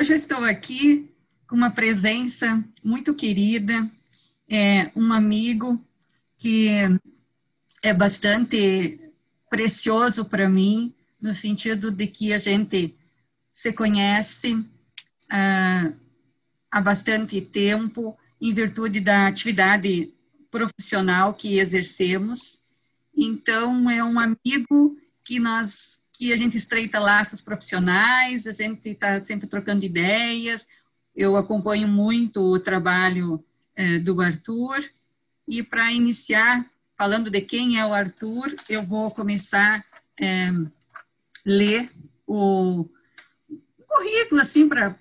hoje eu estou aqui com uma presença muito querida, é, um amigo que é bastante precioso para mim, no sentido de que a gente se conhece ah, há bastante tempo, em virtude da atividade profissional que exercemos. Então, é um amigo que nós que a gente estreita laços profissionais, a gente está sempre trocando ideias. Eu acompanho muito o trabalho é, do Arthur. E para iniciar, falando de quem é o Arthur, eu vou começar a é, ler o currículo, assim, para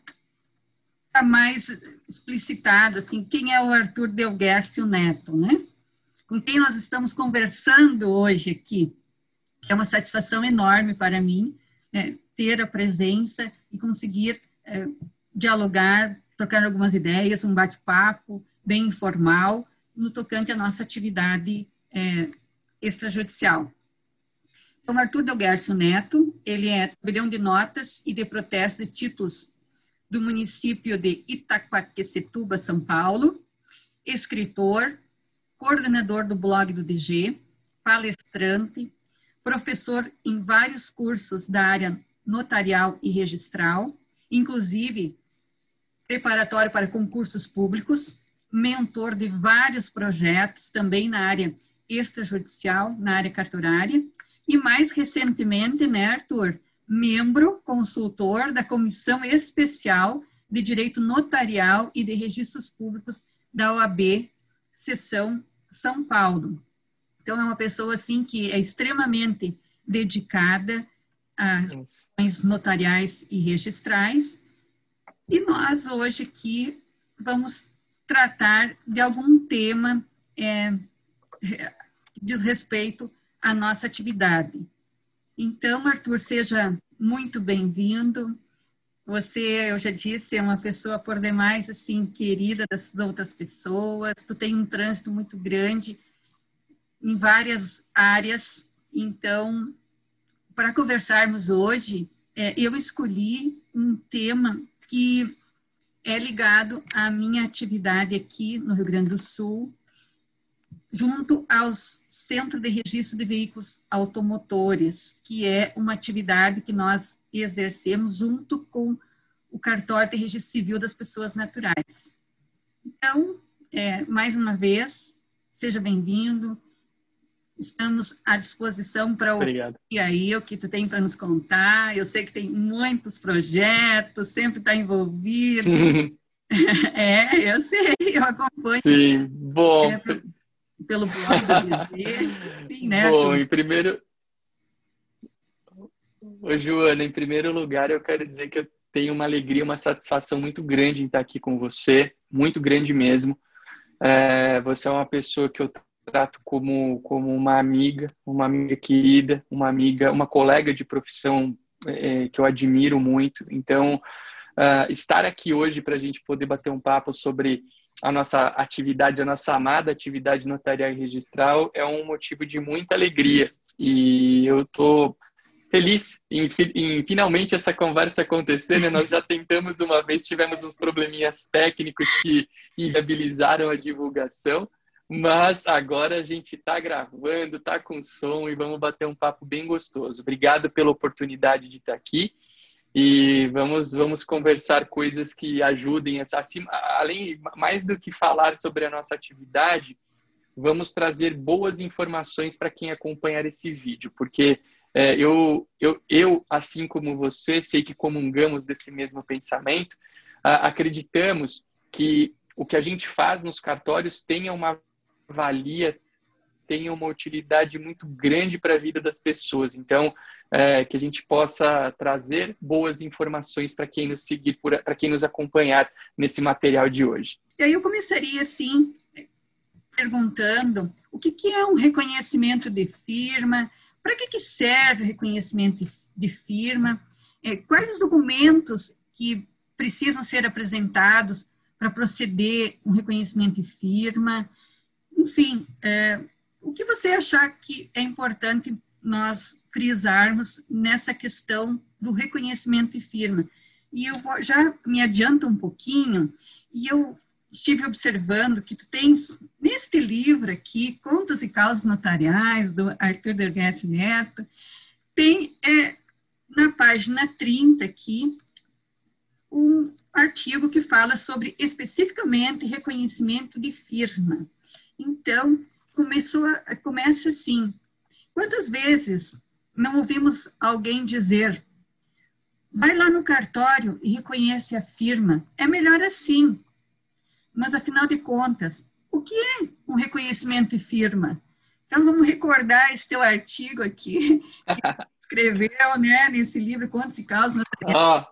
mais explicitado, assim, quem é o Arthur Delguercio Neto, né? Com quem nós estamos conversando hoje aqui. É uma satisfação enorme para mim é, ter a presença e conseguir é, dialogar, trocar algumas ideias, um bate-papo bem informal no tocante à nossa atividade é, extrajudicial. Então, Arthur Delguercio Neto, ele é tabelião de notas e de protesto de títulos do município de Itaquaquecetuba, São Paulo, escritor, coordenador do blog do DG, palestrante, professor em vários cursos da área notarial e registral, inclusive preparatório para concursos públicos, mentor de vários projetos também na área extrajudicial, na área cartorária, e mais recentemente, né, Arthur, membro consultor da Comissão Especial de Direito Notarial e de Registros Públicos da OAB, seção São Paulo. Então, é uma pessoa, assim, que é extremamente dedicada às questões notariais e registrais. E nós, hoje, aqui, vamos tratar de algum tema é, que diz respeito à nossa atividade. Então, Arthur, seja muito bem-vindo. Você, eu já disse, é uma pessoa por demais assim querida das outras pessoas. Tu tem um trânsito muito grande em várias áreas. Então, para conversarmos hoje, é, eu escolhi um tema que é ligado à minha atividade aqui no Rio Grande do Sul, junto aos Centro de Registro de Veículos Automotores, que é uma atividade que nós exercemos junto com o cartório de registro civil das pessoas naturais. Então, é, mais uma vez, seja bem-vindo. Estamos à disposição para ouvir aí o que tu tem para nos contar. Eu sei que tem muitos projetos, sempre está envolvido. é, eu sei, eu acompanho. Sim, bom. É, pelo blog do BG, enfim, né? Bom, em primeiro... Ô, Joana, em primeiro lugar, eu quero dizer que eu tenho uma alegria, uma satisfação muito grande em estar aqui com você, muito grande mesmo. É, você é uma pessoa que eu trato como, como uma amiga, uma amiga querida, uma amiga, uma colega de profissão é, que eu admiro muito. Então, uh, estar aqui hoje para a gente poder bater um papo sobre a nossa atividade, a nossa amada atividade notarial e registral é um motivo de muita alegria. E eu estou feliz em, em, finalmente essa conversa acontecer. Né? Nós já tentamos uma vez, tivemos uns probleminhas técnicos que inviabilizaram a divulgação, mas agora a gente está gravando, está com som e vamos bater um papo bem gostoso. Obrigado pela oportunidade de estar aqui e vamos vamos conversar coisas que ajudem assim, além mais do que falar sobre a nossa atividade vamos trazer boas informações para quem acompanhar esse vídeo porque é, eu, eu eu assim como você sei que comungamos desse mesmo pensamento acreditamos que o que a gente faz nos cartórios tenha uma valia tenha uma utilidade muito grande para a vida das pessoas. Então, é, que a gente possa trazer boas informações para quem nos seguir, para quem nos acompanhar nesse material de hoje. E aí eu começaria assim perguntando o que, que é um reconhecimento de firma, para que, que serve o reconhecimento de firma, é, quais os documentos que precisam ser apresentados para proceder um reconhecimento de firma, enfim, é, o que você achar que é importante nós frisarmos nessa questão do reconhecimento de firma? E eu vou, já me adianto um pouquinho, e eu estive observando que tu tens, neste livro aqui, Contos e Causas Notariais, do Arthur Dergues Neto, tem é, na página 30 aqui um artigo que fala sobre especificamente reconhecimento de firma. Então, começou a, começa assim, quantas vezes não ouvimos alguém dizer vai lá no cartório e reconhece a firma, é melhor assim, mas, afinal de contas, o que é um reconhecimento de firma? Então, vamos recordar esse teu artigo aqui, que escreveu né, nesse livro, Contos e Causas. Ó,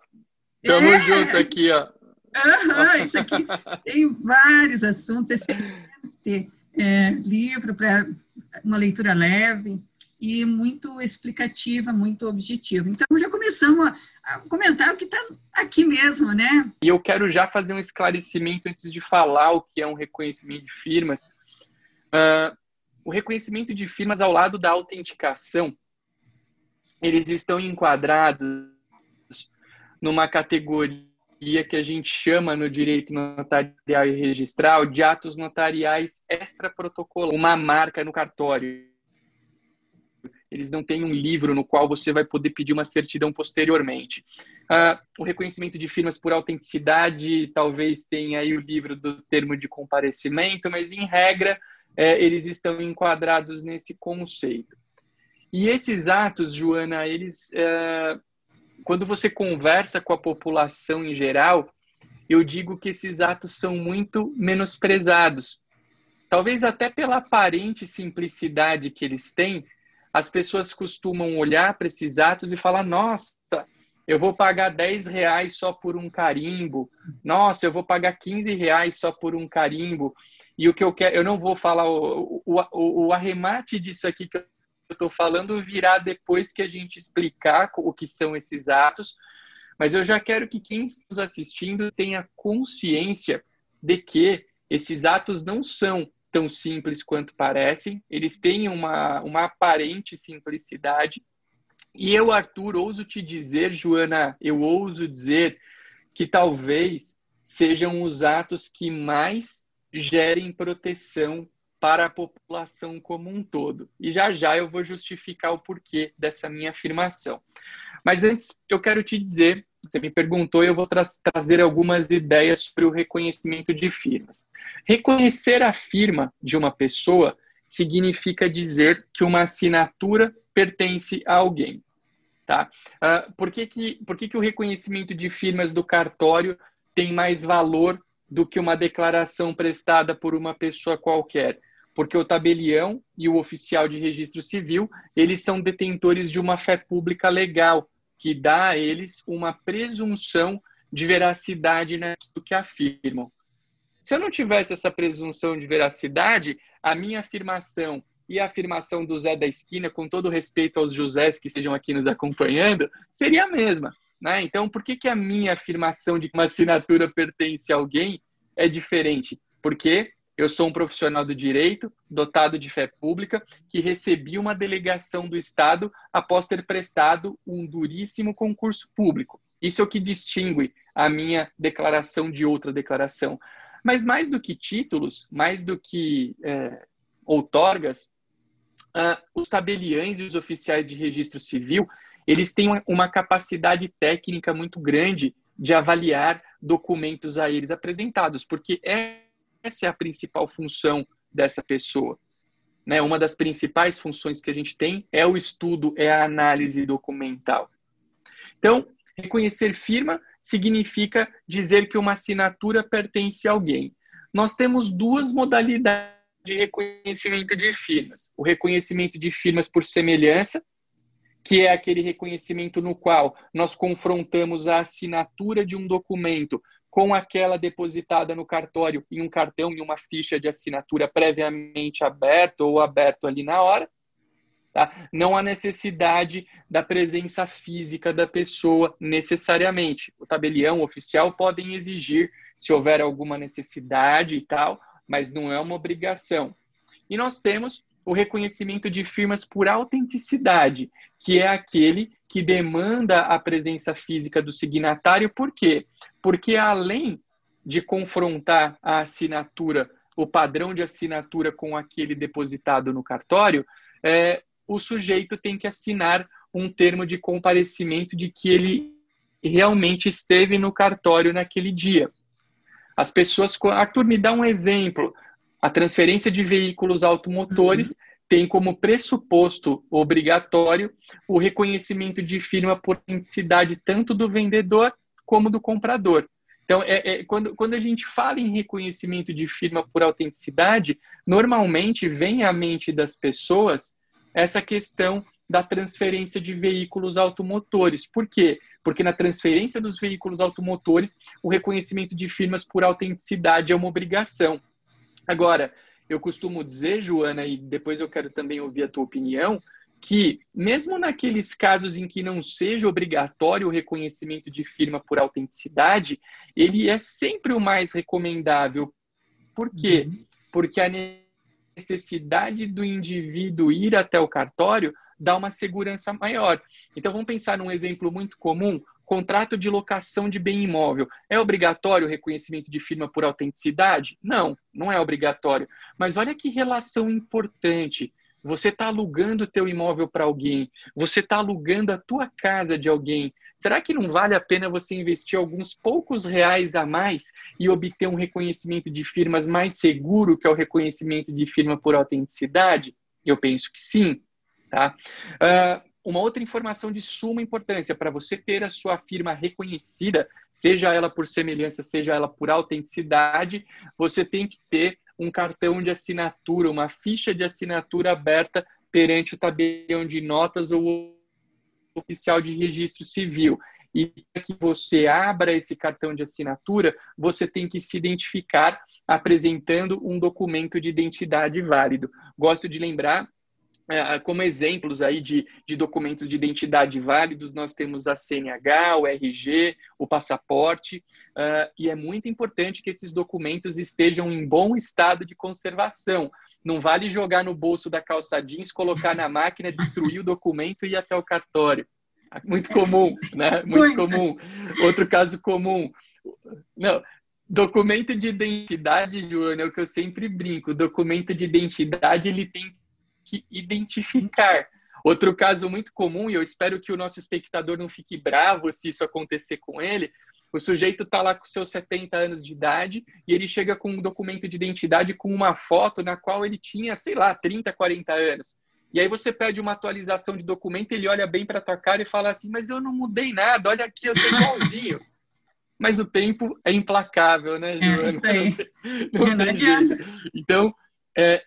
tamo é. junto aqui, ó. Uhum, isso aqui tem vários assuntos, excelente é, livro para uma leitura leve e muito explicativa, muito objetiva. Então, já começamos a, comentário que está aqui mesmo, né? E eu quero já fazer um esclarecimento antes de falar o que é um reconhecimento de firmas. Uh, o reconhecimento de firmas ao lado da autenticação, eles estão enquadrados numa categoria que a gente chama no direito notarial e registral de atos notariais extraprotocolares, uma marca no cartório eles não têm um livro no qual você vai poder pedir uma certidão posteriormente. Uh, o reconhecimento de firmas por autenticidade, talvez tenha aí o livro do termo de comparecimento, mas em regra, é, eles estão enquadrados nesse conceito. E esses atos, Joana, eles, é, quando você conversa com a população em geral, eu digo que esses atos são muito menosprezados. Talvez até pela aparente simplicidade que eles têm, as pessoas costumam olhar para esses atos e falar: nossa, eu vou pagar 10 reais só por um carimbo, nossa, eu vou pagar 15 reais só por um carimbo. E o que eu quero, eu não vou falar o, o, o, arremate disso aqui que eu estou falando virá depois que a gente explicar o que são esses atos, mas eu já quero que quem está nos assistindo tenha consciência de que esses atos não são tão simples quanto parecem, eles têm uma, uma aparente simplicidade. E eu, Arthur, ouso te dizer, Joana, eu ouso dizer que talvez sejam os atos que mais gerem proteção para a população como um todo. E já já eu vou justificar o porquê dessa minha afirmação. Mas antes, eu quero te dizer você me perguntou e eu vou tra trazer algumas ideias sobre o reconhecimento de firmas. Reconhecer a firma de uma pessoa significa dizer que uma assinatura pertence a alguém. Tá? Uh, por que, que, por que, que o reconhecimento de firmas do cartório tem mais valor do que uma declaração prestada por uma pessoa qualquer? Porque o tabelião e o oficial de registro civil, eles são detentores de uma fé pública legal, que dá a eles uma presunção de veracidade naquilo que afirmam. Se eu não tivesse essa presunção de veracidade, a minha afirmação e a afirmação do Zé da Esquina, com todo respeito aos Josés que estejam aqui nos acompanhando, seria a mesma. Né? Então, por que, que a minha afirmação de que uma assinatura pertence a alguém é diferente? Porque eu sou um profissional do direito, dotado de fé pública, que recebi uma delegação do Estado após ter prestado um duríssimo concurso público. Isso é o que distingue a minha declaração de outra declaração. Mas mais do que títulos, mais do que é, outorgas, uh, os tabeliães e os oficiais de registro civil, eles têm uma capacidade técnica muito grande de avaliar documentos a eles apresentados, porque é essa é a principal função dessa pessoa. Né? Uma das principais funções que a gente tem é o estudo, é a análise documental. Então, reconhecer firma significa dizer que uma assinatura pertence a alguém. Nós temos duas modalidades de reconhecimento de firmas: o reconhecimento de firmas por semelhança, que é aquele reconhecimento no qual nós confrontamos a assinatura de um documento com aquela depositada no cartório em um cartão e uma ficha de assinatura previamente aberto ou aberto ali na hora. Tá? Não há necessidade da presença física da pessoa necessariamente. O tabelião oficial podem exigir se houver alguma necessidade e tal, mas não é uma obrigação. E nós temos o reconhecimento de firmas por autenticidade, que é aquele que demanda a presença física do signatário, por quê? Porque além de confrontar a assinatura, o padrão de assinatura com aquele depositado no cartório, é, o sujeito tem que assinar um termo de comparecimento de que ele realmente esteve no cartório naquele dia. As pessoas. Arthur, me dá um exemplo. A transferência de veículos automotores uhum. Tem como pressuposto obrigatório o reconhecimento de firma por entidade tanto do vendedor como do comprador. Então, é, é, quando, quando a gente fala em reconhecimento de firma por autenticidade, normalmente vem à mente das pessoas essa questão da transferência de veículos automotores. Por quê? Porque na transferência dos veículos automotores, o reconhecimento de firmas por autenticidade é uma obrigação. Agora, eu costumo dizer, Joana, e depois eu quero também ouvir a tua opinião, que mesmo naqueles casos em que não seja obrigatório o reconhecimento de firma por autenticidade, ele é sempre o mais recomendável. Por quê? Uhum. Porque a necessidade do indivíduo ir até o cartório dá uma segurança maior. Então vamos pensar num exemplo muito comum, contrato de locação de bem imóvel. É obrigatório o reconhecimento de firma por autenticidade? Não, não é obrigatório. Mas olha que relação importante. Você está alugando o teu imóvel para alguém, você está alugando a tua casa de alguém. Será que não vale a pena você investir alguns poucos reais a mais e obter um reconhecimento de firmas mais seguro, que é o reconhecimento de firma por autenticidade? Eu penso que sim. Tá? Uh, uma outra informação de suma importância para você ter a sua firma reconhecida, seja ela por semelhança, seja ela por autenticidade, você tem que ter um cartão de assinatura, uma ficha de assinatura aberta perante o tabelião de notas ou oficial de registro civil. E para que você abra esse cartão de assinatura, você tem que se identificar apresentando um documento de identidade válido. Gosto de lembrar como exemplos aí de, de documentos de identidade válidos, nós temos a CNH, o RG, o passaporte, uh, e é muito importante que esses documentos estejam em bom estado de conservação. Não vale jogar no bolso da calça jeans, colocar na máquina, destruir o documento e ir até o cartório. Muito comum, né? Muito comum. Outro caso comum. Não, documento de identidade, Joana, é o que eu sempre brinco. Documento de identidade ele tem que identificar. Outro caso muito comum, e eu espero que o nosso espectador não fique bravo se isso acontecer com ele, o sujeito está lá com seus 70 anos de idade e ele chega com um documento de identidade com uma foto na qual ele tinha, sei lá, 30, 40 anos. E aí você pede uma atualização de documento, ele olha bem para tua cara e fala assim: "Mas eu não mudei nada, olha aqui, eu tô igualzinho". Mas o tempo é implacável, né, é, Joana? É. Não, não, tem jeito. Então, é,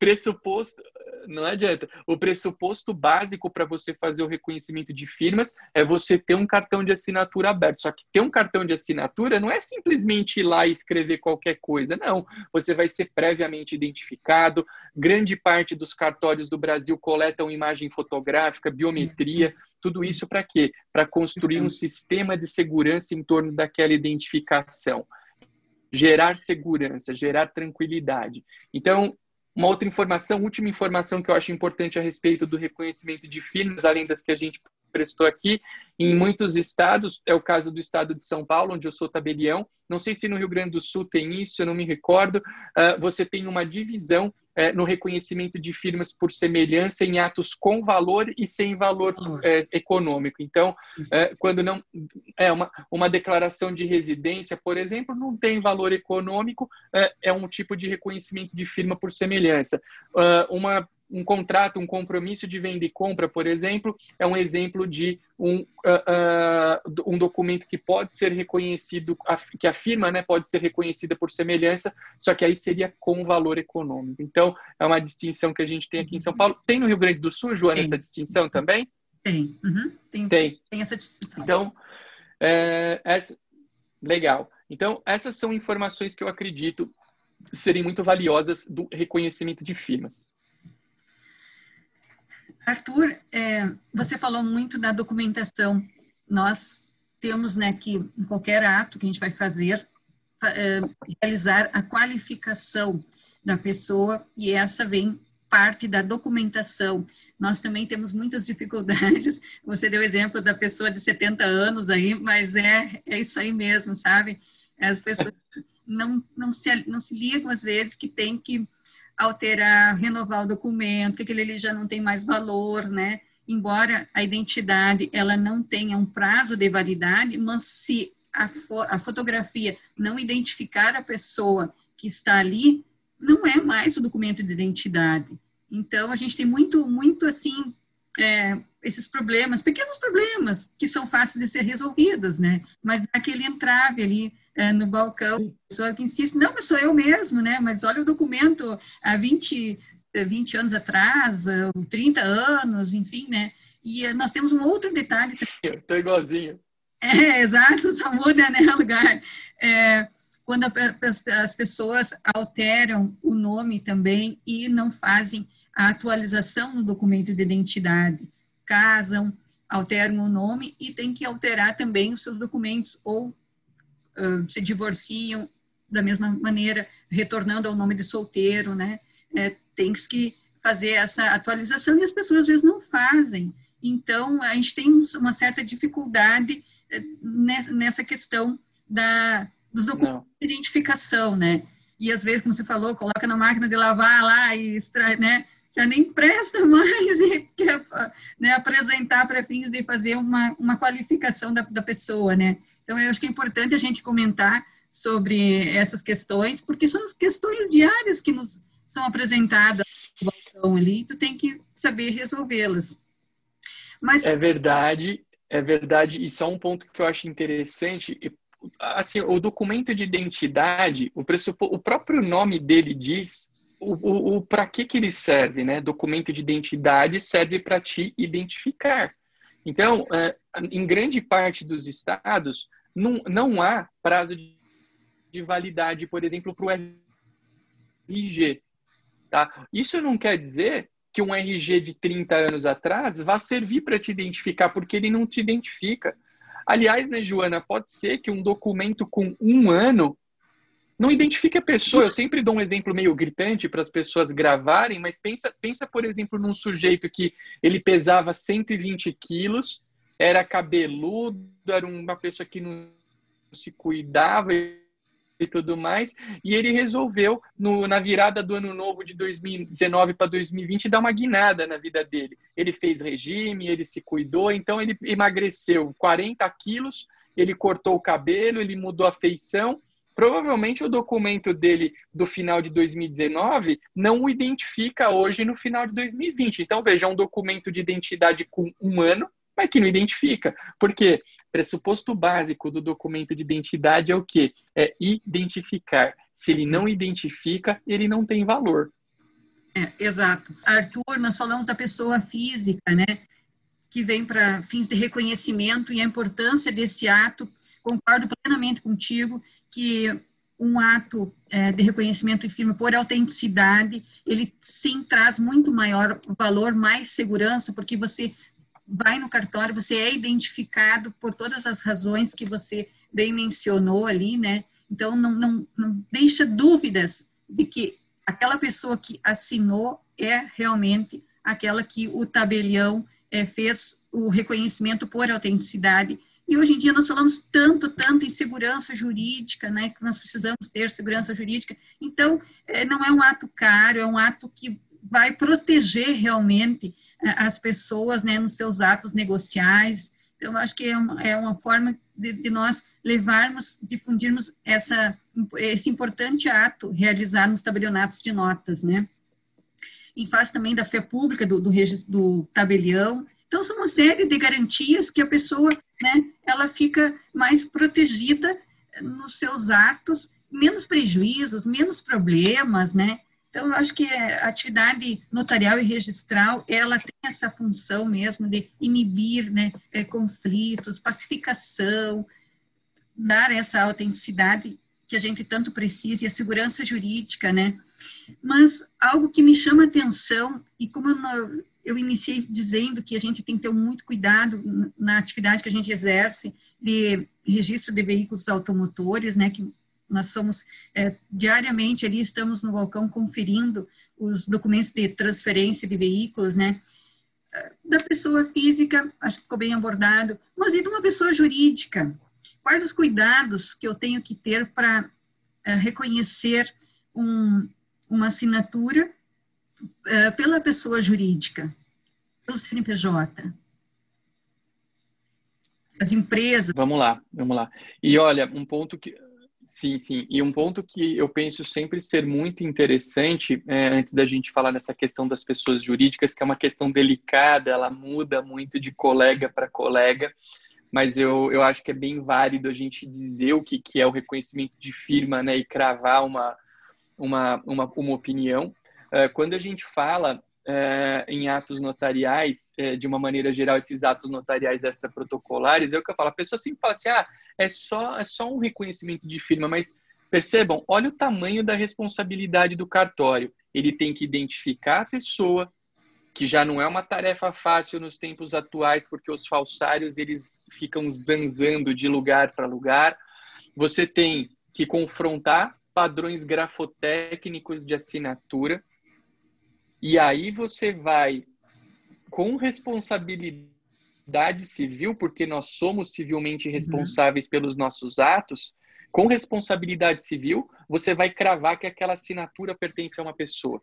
pressuposto, não adianta. O pressuposto básico para você fazer o reconhecimento de firmas é você ter um cartão de assinatura aberto. Só que ter um cartão de assinatura não é simplesmente ir lá e escrever qualquer coisa, não. Você vai ser previamente identificado. Grande parte dos cartórios do Brasil coletam imagem fotográfica, biometria. Tudo isso para quê? Para construir um sistema de segurança em torno daquela identificação gerar segurança, gerar tranquilidade. Então, uma outra informação, última informação que eu acho importante a respeito do reconhecimento de firmas, além das que a gente prestou aqui, em muitos estados, é o caso do estado de São Paulo, onde eu sou tabelião, não sei se no Rio Grande do Sul tem isso, eu não me recordo, uh, você tem uma divisão é, no reconhecimento de firmas por semelhança em atos com valor e sem valor é, econômico. Então, é, quando não é uma, uma declaração de residência, por exemplo, não tem valor econômico, é, é um tipo de reconhecimento de firma por semelhança. Uh, uma um contrato, um compromisso de venda e compra, por exemplo, é um exemplo de um, uh, uh, um documento que pode ser reconhecido, que a firma né, pode ser reconhecida por semelhança, só que aí seria com valor econômico. Então, é uma distinção que a gente tem aqui em São Paulo. Tem no Rio Grande do Sul, Joana, tem. essa distinção também? Tem. Uhum. tem. Tem. Tem essa distinção. Então, é, essa, legal. Então, essas são informações que eu acredito serem muito valiosas do reconhecimento de firmas. Arthur, é, você falou muito da documentação. Nós temos né, que, em qualquer ato que a gente vai fazer, é, realizar a qualificação da pessoa, e essa vem parte da documentação. Nós também temos muitas dificuldades. Você deu exemplo da pessoa de 70 anos aí, mas é, é isso aí mesmo, sabe? As pessoas não, não, se, não se ligam às vezes que tem que alterar, renovar o documento, que aquele ali já não tem mais valor, né? Embora a identidade ela não tenha um prazo de validade, mas se a, fo a fotografia não identificar a pessoa que está ali, não é mais o documento de identidade. Então, a gente tem muito, muito assim, é, esses problemas, pequenos problemas, que são fáceis de ser resolvidos, né? Mas naquele entrave ali é, no balcão, a pessoa que insiste, não, mas sou eu mesmo, né? Mas olha o documento há 20, 20 anos atrás, 30 anos, enfim, né? E eh, nós temos um outro detalhe. Eu tô igualzinho. É, exato, só muda, né, lugar. É, quando as pessoas alteram o nome também e não fazem a atualização no documento de identidade. Casam, alteram o nome e tem que alterar também os seus documentos ou uh, se divorciam da mesma maneira, retornando ao nome de solteiro, né? É, tem que fazer essa atualização e as pessoas às vezes não fazem. Então, a gente tem uma certa dificuldade eh, nessa questão da, dos documentos não. de identificação, né? E às vezes, como você falou, coloca na máquina de lavar lá e extrai, né? Já nem presta mais e quer né, apresentar para fins de fazer uma, uma qualificação da, da pessoa, né? Então, eu acho que é importante a gente comentar sobre essas questões, porque são as questões diárias que nos são apresentadas no balcão ali, tu tem que saber resolvê-las. Mas... É verdade, é verdade. E só um ponto que eu acho interessante, assim, o documento de identidade, o, o próprio nome dele diz o, o, o para que, que ele serve, né? Documento de identidade serve para te identificar. Então, é, em grande parte dos estados, não, não há prazo de, de validade, por exemplo, para o RG. Tá? Isso não quer dizer que um RG de 30 anos atrás vá servir para te identificar, porque ele não te identifica. Aliás, né, Joana, pode ser que um documento com um ano não identifique a pessoa. Eu sempre dou um exemplo meio gritante para as pessoas gravarem, mas pensa, pensa, por exemplo, num sujeito que ele pesava 120 quilos, era cabeludo, era uma pessoa que não se cuidava e tudo mais, e ele resolveu, no, na virada do ano novo de 2019 para 2020, dar uma guinada na vida dele. Ele fez regime, ele se cuidou, então ele emagreceu 40 quilos, ele cortou o cabelo, ele mudou a feição. Provavelmente o documento dele do final de 2019 não o identifica hoje no final de 2020. Então, veja, um documento de identidade com um ano, mas que não identifica. Porque pressuposto básico do documento de identidade é o quê? É identificar. Se ele não identifica, ele não tem valor. É, exato. Arthur, nós falamos da pessoa física, né? Que vem para fins de reconhecimento e a importância desse ato. Concordo plenamente contigo que um ato é, de reconhecimento e firme por autenticidade, ele sim traz muito maior valor, mais segurança, porque você vai no cartório, você é identificado por todas as razões que você bem mencionou ali, né? Então, não, não, não deixa dúvidas de que aquela pessoa que assinou é realmente aquela que o tabelião é, fez o reconhecimento por autenticidade. E hoje em dia nós falamos tanto, tanto em segurança jurídica, né, que nós precisamos ter segurança jurídica. Então, é, não é um ato caro, é um ato que vai proteger realmente as pessoas né, nos seus atos negociais. Então, acho que é uma, é uma forma de, de, nós levarmos, difundirmos essa, esse importante ato realizado nos tabelionatos de notas, né? Em face também da fé pública do, do, do tabelião. Então, são uma série de garantias que a pessoa, né, ela fica mais protegida nos seus atos, menos prejuízos, menos problemas, né? Então, eu acho que a atividade notarial e registral, ela tem essa função mesmo de inibir né, é, conflitos, pacificação, dar essa autenticidade que a gente tanto precisa e a segurança jurídica, né? Mas algo que me chama atenção, e como eu, eu iniciei dizendo que a gente tem que ter muito cuidado na atividade que a gente exerce de registro de veículos automotores, né, que nós somos é, diariamente ali, estamos no balcão conferindo os documentos de transferência de veículos, né? Da pessoa física, acho que ficou bem abordado, mas e de uma pessoa jurídica? Quais os cuidados que eu tenho que ter para uh, reconhecer um, uma assinatura uh, pela pessoa jurídica, pelo CNPJ? As empresas. Vamos lá, vamos lá. E olha, um ponto que Sim, sim. E um ponto que eu penso sempre ser muito interessante, é, antes da gente falar nessa questão das pessoas jurídicas, que é uma questão delicada, ela muda muito de colega para colega, mas eu, eu acho que é bem válido a gente dizer o que, que é o reconhecimento de firma né, e cravar uma, uma, uma, uma opinião. É, quando a gente fala é, em atos notariais, é, de uma maneira geral, esses atos notariais extraprotocolares, é o que eu falo. A pessoa sempre fala assim: ah, é só, é só um reconhecimento de firma, mas percebam, olha o tamanho da responsabilidade do cartório. Ele tem que identificar a pessoa, que já não é uma tarefa fácil nos tempos atuais, porque os falsários eles ficam zanzando de lugar para lugar. Você tem que confrontar padrões grafotécnicos de assinatura e aí você vai com responsabilidade civil, porque nós somos civilmente uhum. responsáveis uhum. pelos nossos atos, com responsabilidade civil, você vai cravar que aquela assinatura pertence a uma pessoa.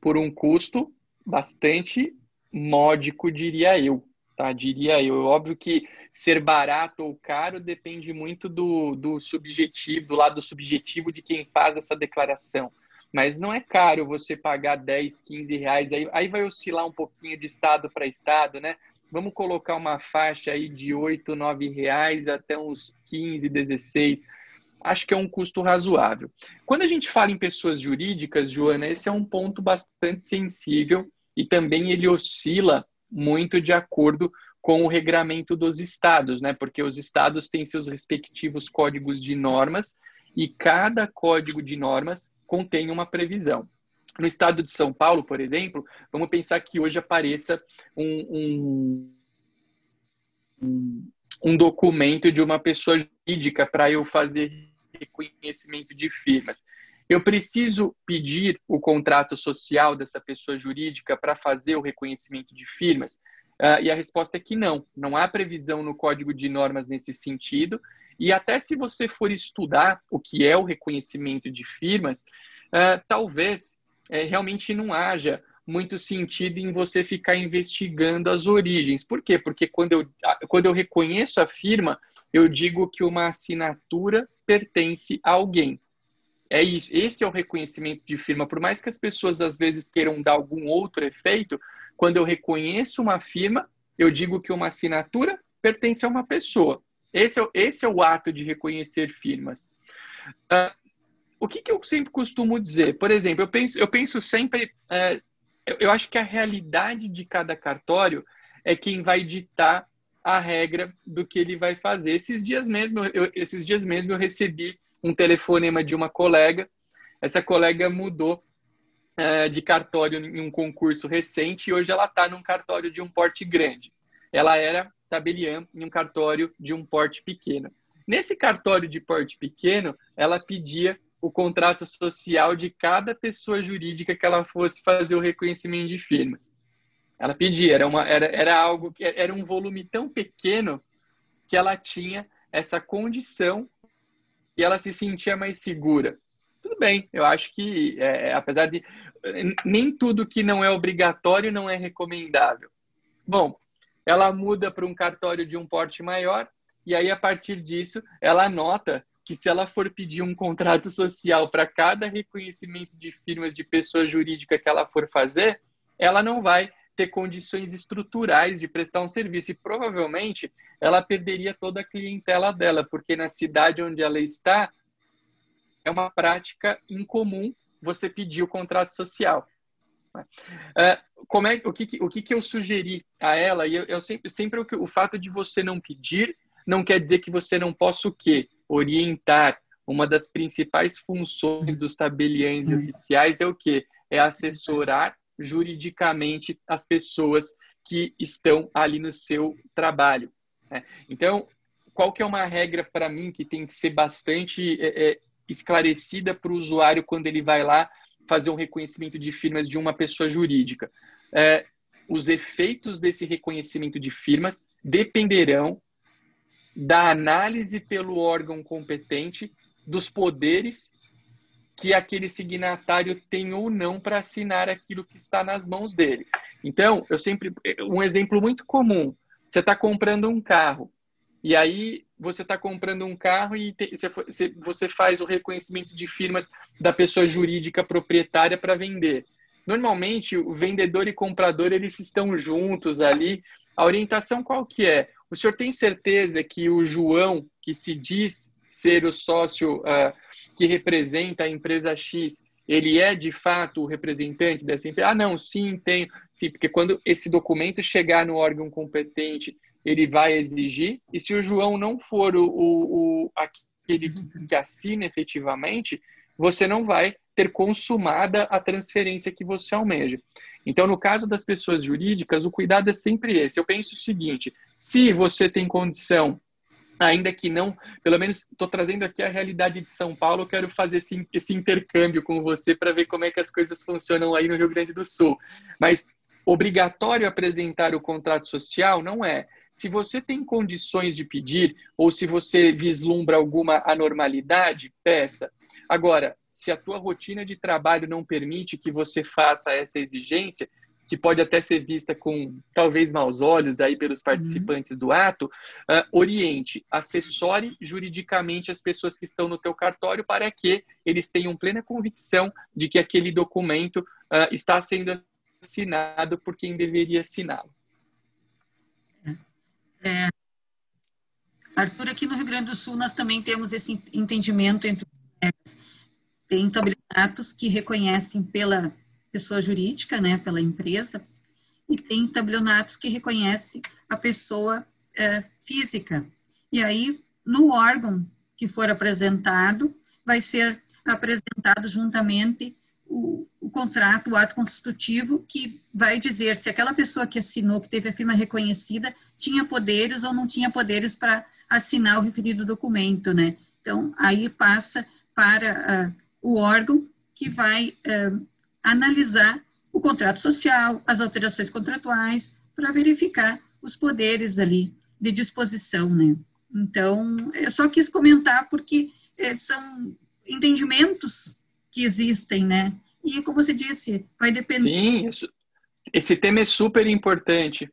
Por um custo bastante módico, diria eu. Tá? Diria eu. Óbvio que ser barato ou caro depende muito do, do subjetivo, do lado subjetivo de quem faz essa declaração. Mas não é caro você pagar 10, 15 reais, aí, aí vai oscilar um pouquinho de estado para estado, né? Vamos colocar uma faixa aí de 8, 9 reais até uns 15, 16. Acho que é um custo razoável. Quando a gente fala em pessoas jurídicas, Joana, esse é um ponto bastante sensível e também ele oscila muito de acordo com o regramento dos estados, né? Porque os estados têm seus respectivos códigos de normas e cada código de normas contém uma previsão. No estado de São Paulo, por exemplo, vamos pensar que hoje apareça um, um, um documento de uma pessoa jurídica para eu fazer reconhecimento de firmas. Eu preciso pedir o contrato social dessa pessoa jurídica para fazer o reconhecimento de firmas? Uh, e a resposta é que não, não há previsão no Código de Normas nesse sentido, e até se você for estudar o que é o reconhecimento de firmas, uh, talvez uh, realmente não haja muito sentido em você ficar investigando as origens. Por quê? Porque quando eu, quando eu reconheço a firma, eu digo que uma assinatura pertence a alguém. É isso. Esse é o reconhecimento de firma. Por mais que as pessoas às vezes queiram dar algum outro efeito, quando eu reconheço uma firma, eu digo que uma assinatura pertence a uma pessoa. Esse é, esse é o ato de reconhecer firmas. Uh, o que, que, eu sempre costumo dizer? Por exemplo, eu penso, eu penso sempre, uh, eu, acho que a realidade de cada cartório é quem vai ditar a regra do que ele vai fazer. Esses dias mesmo, eu, esses dias mesmo eu recebi um telefonema de uma colega. Essa colega mudou uh, de cartório em um concurso recente e hoje ela está num cartório de um porte grande. Ela era tabeliã em um cartório de um porte pequeno. Nesse cartório de porte pequeno, ela pedia o contrato social de cada pessoa jurídica que ela fosse fazer o reconhecimento de firmas. Ela pedia, era, uma, era, era algo que era um volume tão pequeno que ela tinha essa condição e ela se sentia mais segura. Tudo bem, eu acho que, é, apesar de nem tudo que não é obrigatório não é recomendável. Bom, ela muda para um cartório de um porte maior e aí a partir disso ela nota que se ela for pedir um contrato social para cada reconhecimento de firmas de pessoa jurídica que ela for fazer, ela não vai ter condições estruturais de prestar um serviço e provavelmente ela perderia toda a clientela dela, porque na cidade onde ela está é uma prática incomum você pedir o contrato social. É, como é, o, que, o que, que eu sugeri a ela? E eu, eu sempre, sempre o, o fato de você não pedir não quer dizer que você não possa o quê? Orientar. Uma das principais funções dos tabeliães hum. oficiais é o quê? É assessorar juridicamente as pessoas que estão ali no seu trabalho. Né? Então, qual que é uma regra para mim que tem que ser bastante é, é, esclarecida para o usuário quando ele vai lá fazer um reconhecimento de firmas de uma pessoa jurídica. É, os efeitos desse reconhecimento de firmas dependerão da análise pelo órgão competente dos poderes que aquele signatário tem ou não para assinar aquilo que está nas mãos dele. Então, eu sempre. Um exemplo muito comum: você está comprando um carro, e aí você está comprando um carro e te, você, faz o reconhecimento de firmas da pessoa jurídica proprietária para vender. Normalmente, o vendedor e comprador eles estão juntos ali. A orientação qual que é? O senhor tem certeza que o João, que se diz ser o sócio uh, que representa a empresa X, ele é de fato o representante dessa empresa? Ah, não, sim, tenho. Sim, porque quando esse documento chegar no órgão competente, ele vai exigir. E se o João não for o, o, o aquele que assina efetivamente, você não vai ter consumada a transferência que você almeja. Então, no caso das pessoas jurídicas, o cuidado é sempre esse. Eu penso o seguinte: se você tem condição ainda que não, pelo menos estou trazendo aqui a realidade de São Paulo, quero fazer esse, esse intercâmbio com você para ver como é que as coisas funcionam aí no Rio Grande do Sul. Mas obrigatório apresentar o contrato social não é. Se você tem condições de pedir ou se você vislumbra alguma anormalidade, peça. Agora, se a tua rotina de trabalho não permite que você faça essa exigência, que pode até ser vista com talvez maus olhos aí pelos participantes uhum. do ato, uh, oriente, assessore juridicamente as pessoas que estão no teu cartório para que eles tenham plena convicção de que aquele documento uh, está sendo assinado por quem deveria assiná-lo. É, Arthur, aqui no Rio Grande do Sul nós também temos esse entendimento entre tem tabelionatos que reconhecem pela pessoa jurídica, né, pela empresa, e tem tabelionatos que reconhece a pessoa é, física. E aí, no órgão que for apresentado, vai ser apresentado juntamente o, o, contrato, o ato constitutivo, que vai dizer se aquela pessoa que assinou, que teve a firma reconhecida, tinha poderes ou não tinha poderes para assinar o referido documento, né? Então, aí passa para uh, o órgão que vai uh, analisar o contrato social, as alterações contratuais, para verificar os poderes ali de disposição, né? Então, eu só quis comentar porque é, são entendimentos que existem, né? E como você disse, vai depender. Sim, esse tema é super importante.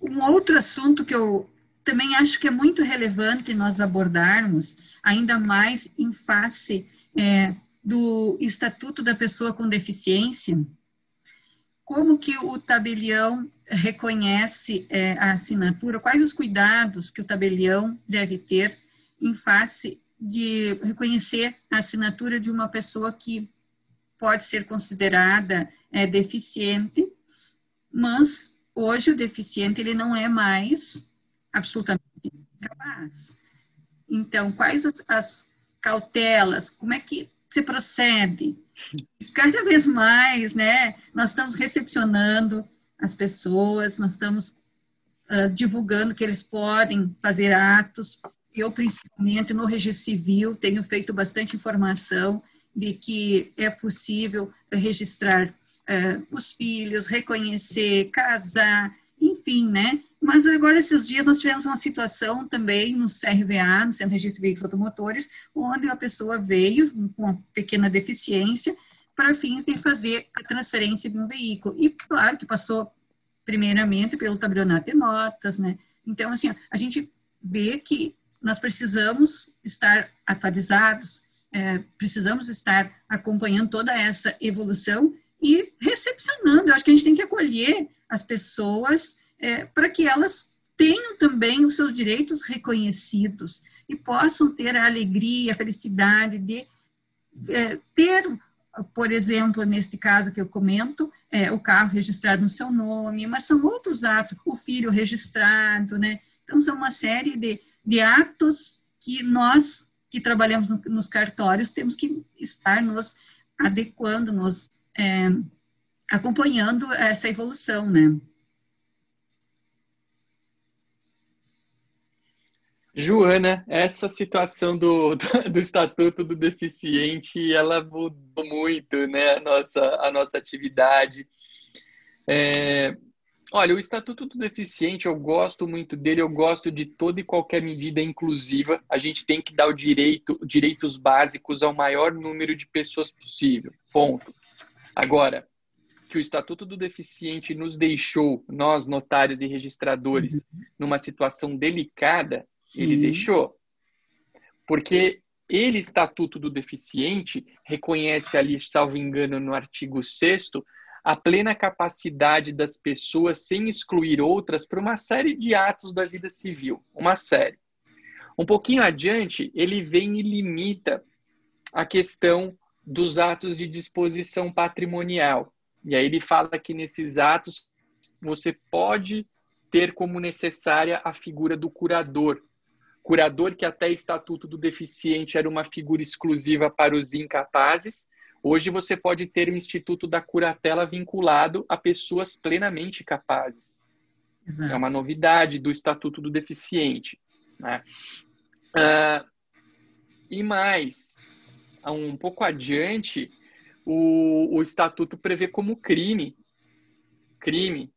Um outro assunto que eu também acho que é muito relevante nós abordarmos, ainda mais em face é, do Estatuto da Pessoa com Deficiência, como que o tabelião reconhece é, a assinatura, quais os cuidados que o tabelião deve ter em face de reconhecer a assinatura de uma pessoa que pode ser considerada é, deficiente, mas hoje o deficiente ele não é mais absolutamente capaz. Então, quais as, as cautelas, como é que se procede? Cada vez mais, né, nós estamos recepcionando as pessoas, nós estamos uh, divulgando que eles podem fazer atos eu, principalmente, no registro civil, tenho feito bastante informação de que é possível registrar uh, os filhos, reconhecer, casar, enfim, né? Mas agora, esses dias, nós tivemos uma situação também no CRVA, no Centro de Registro de Veículos Automotores, onde a pessoa veio com uma pequena deficiência para fins de fazer a transferência de um veículo. E, claro, que passou primeiramente pelo tabelionato de notas, né? Então, assim, a gente vê que nós precisamos estar atualizados, é, precisamos estar acompanhando toda essa evolução e recepcionando. Eu acho que a gente tem que acolher as pessoas é, para que elas tenham também os seus direitos reconhecidos e possam ter a alegria, a felicidade de é, ter, por exemplo, neste caso que eu comento, é, o carro registrado no seu nome, mas são outros atos, o filho registrado, né? Então, são uma série de de atos que nós que trabalhamos no, nos cartórios temos que estar nos adequando, nos é, acompanhando essa evolução, né? Joana, essa situação do, do, Estatuto do Deficiente, ela mudou muito né, a, nossa, a nossa atividade. É, olha, o Estatuto do Deficiente, eu gosto muito dele, eu gosto de toda e qualquer medida inclusiva. A gente tem que dar o direito, direitos básicos ao maior número de pessoas possível. Ponto. Agora, que o Estatuto do Deficiente nos deixou, nós, notários e registradores, uhum. numa situação delicada, Sim. ele deixou. Porque ele, Estatuto do Deficiente, reconhece ali, salvo engano, no artigo 6 a plena capacidade das pessoas, sem excluir outras, para uma série de atos da vida civil. Uma série. Um pouquinho adiante, ele vem e limita a questão dos atos de disposição patrimonial. E aí ele fala que nesses atos você pode ter como necessária a figura do curador. Curador que até Estatuto do Deficiente era uma figura exclusiva para os incapazes. Hoje você pode ter o Instituto da Curatela vinculado a pessoas plenamente capazes. Exato. É uma novidade do Estatuto do Deficiente. Né? Uh, e mais, um pouco adiante, o, o estatuto prevê como crime, crime,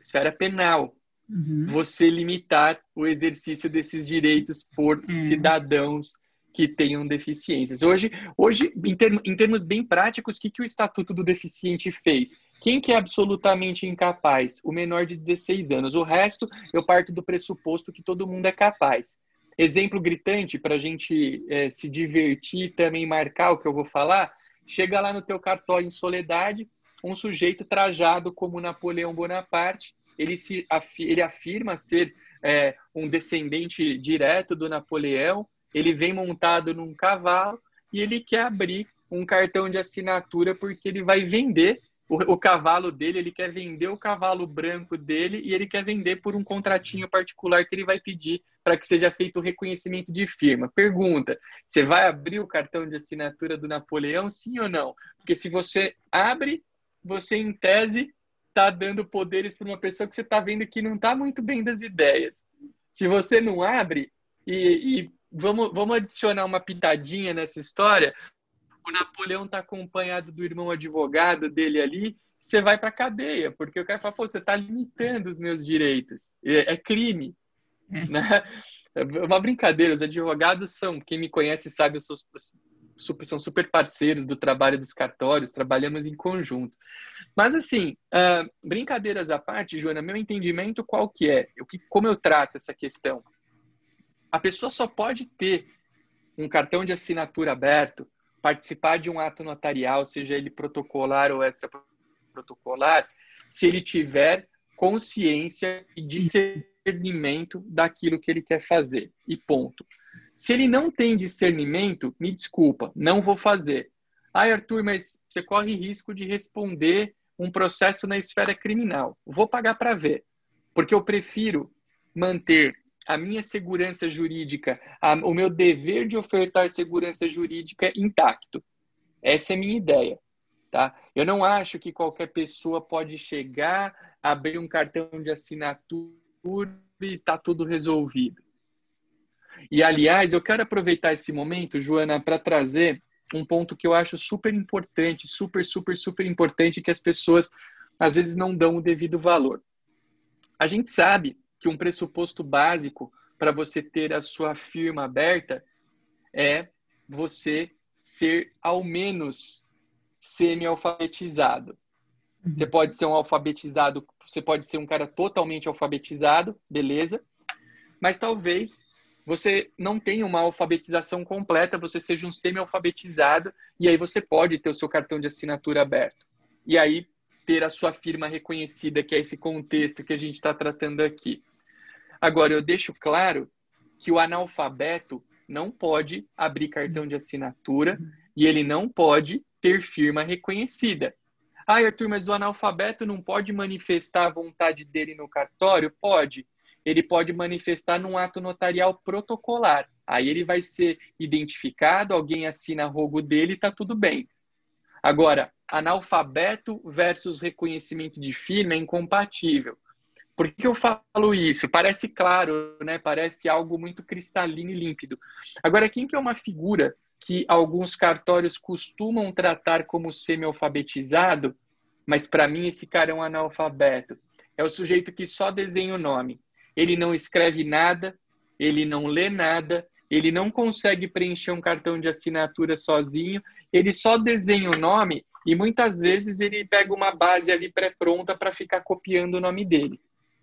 esfera penal, uhum. você limitar o exercício desses direitos por é. cidadãos que tenham deficiências. Hoje, hoje em, termos, em termos bem práticos, o que, que o Estatuto do Deficiente fez? Quem que é absolutamente incapaz? O menor de 16 anos. O resto, eu parto do pressuposto que todo mundo é capaz. Exemplo gritante para a gente é, se divertir também marcar o que eu vou falar Chega lá no teu cartório em Soledade, um sujeito trajado como Napoleão Bonaparte, ele, se, ele afirma ser é, um descendente direto do Napoleão, ele vem montado num cavalo e ele quer abrir um cartão de assinatura porque ele vai vender o, o, cavalo dele, ele quer vender o cavalo branco dele e ele quer vender por um contratinho particular que ele vai pedir para que seja feito o reconhecimento de firma. Pergunta: você vai abrir o cartão de assinatura do Napoleão, sim ou não? Porque se você abre, você em tese está dando poderes para uma pessoa que você está vendo que não está muito bem das ideias. Se você não abre, e, e vamos, vamos adicionar uma pitadinha nessa história, o Napoleão está acompanhado do irmão advogado dele ali, você vai para cadeia, porque o cara fala, pô, você está limitando os meus direitos, é, é crime. É. Né? É uma brincadeira, os advogados são, quem me conhece sabe, eu sou, são super parceiros do trabalho dos cartórios, trabalhamos em conjunto. Mas assim, uh, brincadeiras à parte, Joana, meu entendimento qual que é? Eu, como eu trato essa questão? A pessoa só pode ter um cartão de assinatura aberto participar de um ato notarial, seja ele protocolar ou extraprotocolar, se ele tiver consciência e discernimento daquilo que ele quer fazer. E ponto. Se ele não tem discernimento, me desculpa, não vou fazer. Ai, Arthur, mas você corre risco de responder um processo na esfera criminal. Vou pagar para ver. Porque eu prefiro manter a minha segurança jurídica, a, o meu dever de ofertar segurança jurídica intacto. Essa é a minha ideia. Tá? Eu não acho que qualquer pessoa pode chegar, abrir um cartão de assinatura e tá tudo resolvido. E, aliás, eu quero aproveitar esse momento, Joana, para trazer um ponto que eu acho super importante, super, super, super importante, que as pessoas às vezes não dão o devido valor. A gente sabe que um pressuposto básico para você ter a sua firma aberta é você ser ao menos semi-alfabetizado. Uhum. Você pode ser um alfabetizado, você pode ser um cara totalmente alfabetizado, beleza? Mas talvez você não tenha uma alfabetização completa, você seja um semi-alfabetizado e aí você pode ter o seu cartão de assinatura aberto. E aí ter a sua firma reconhecida, que é esse contexto que a gente está tratando aqui. Agora, eu deixo claro que o analfabeto não pode abrir cartão de assinatura e ele não pode ter firma reconhecida. Ah, Arthur, mas o analfabeto não pode manifestar a vontade dele no cartório? Pode. Ele pode manifestar num ato notarial protocolar. Aí ele vai ser identificado, alguém assina rogo dele está tudo bem. Agora, analfabeto versus reconhecimento de firma é incompatível. Por que eu falo isso? Parece claro, né? Parece algo muito cristalino e límpido. Agora, quem que é uma figura que alguns cartórios costumam tratar como semi-alfabetizado, mas para mim esse cara é um analfabeto? É o sujeito que só desenha o nome. Ele não escreve nada, ele não lê nada, ele não consegue preencher um cartão de assinatura sozinho, ele só desenha o nome e muitas vezes ele pega uma base ali pré-pronta para ficar copiando o nome dele.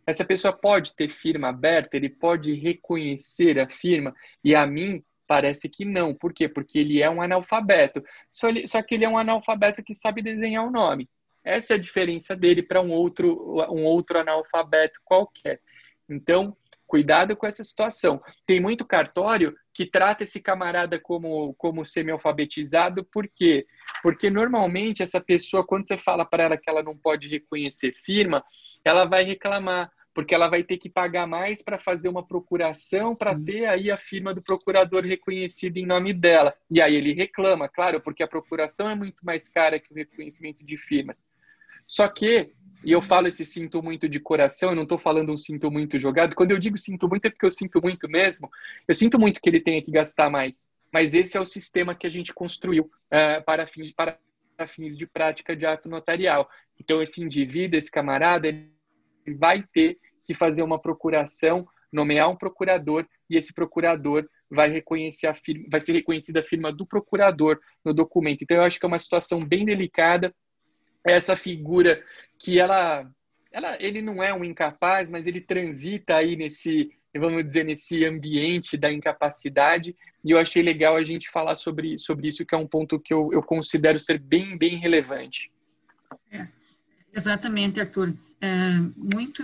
Essa pessoa pode ter firma aberta, ele pode reconhecer a firma, e a mim parece que não. Por quê? Porque ele é um analfabeto. Só, ele, só que ele é um analfabeto que sabe desenhar o nome. Essa é a diferença dele para um outro, um outro analfabeto qualquer. Então, cuidado com essa situação. Tem muito cartório que trata esse camarada como, como semi-alfabetizado, por quê? Porque normalmente essa pessoa, quando você fala para ela que ela não pode reconhecer firma, ela vai reclamar porque ela vai ter que pagar mais para fazer uma procuração para ter aí a firma do procurador reconhecida em nome dela. E aí ele reclama, claro, porque a procuração é muito mais cara que o reconhecimento de firmas. Só que, e eu falo esse sinto muito de coração, eu não estou falando um sinto muito jogado. Quando eu digo sinto muito é porque eu sinto muito mesmo. Eu sinto muito que ele tenha que gastar mais. Mas esse é o sistema que a gente construiu uh, para fins para fins de prática de ato notarial. Então esse indivíduo, esse camarada, ele vai ter que fazer uma procuração, nomear um procurador e esse procurador vai reconhecer a firma, vai ser reconhecida a firma do procurador no documento. Então eu acho que é uma situação bem delicada essa figura que ela, ela ele não é um incapaz, mas ele transita aí nesse, vamos dizer, nesse ambiente da incapacidade. E eu achei legal a gente falar sobre, sobre isso, que é um ponto que eu, eu considero ser bem, bem relevante. É, exatamente, Arthur. É muito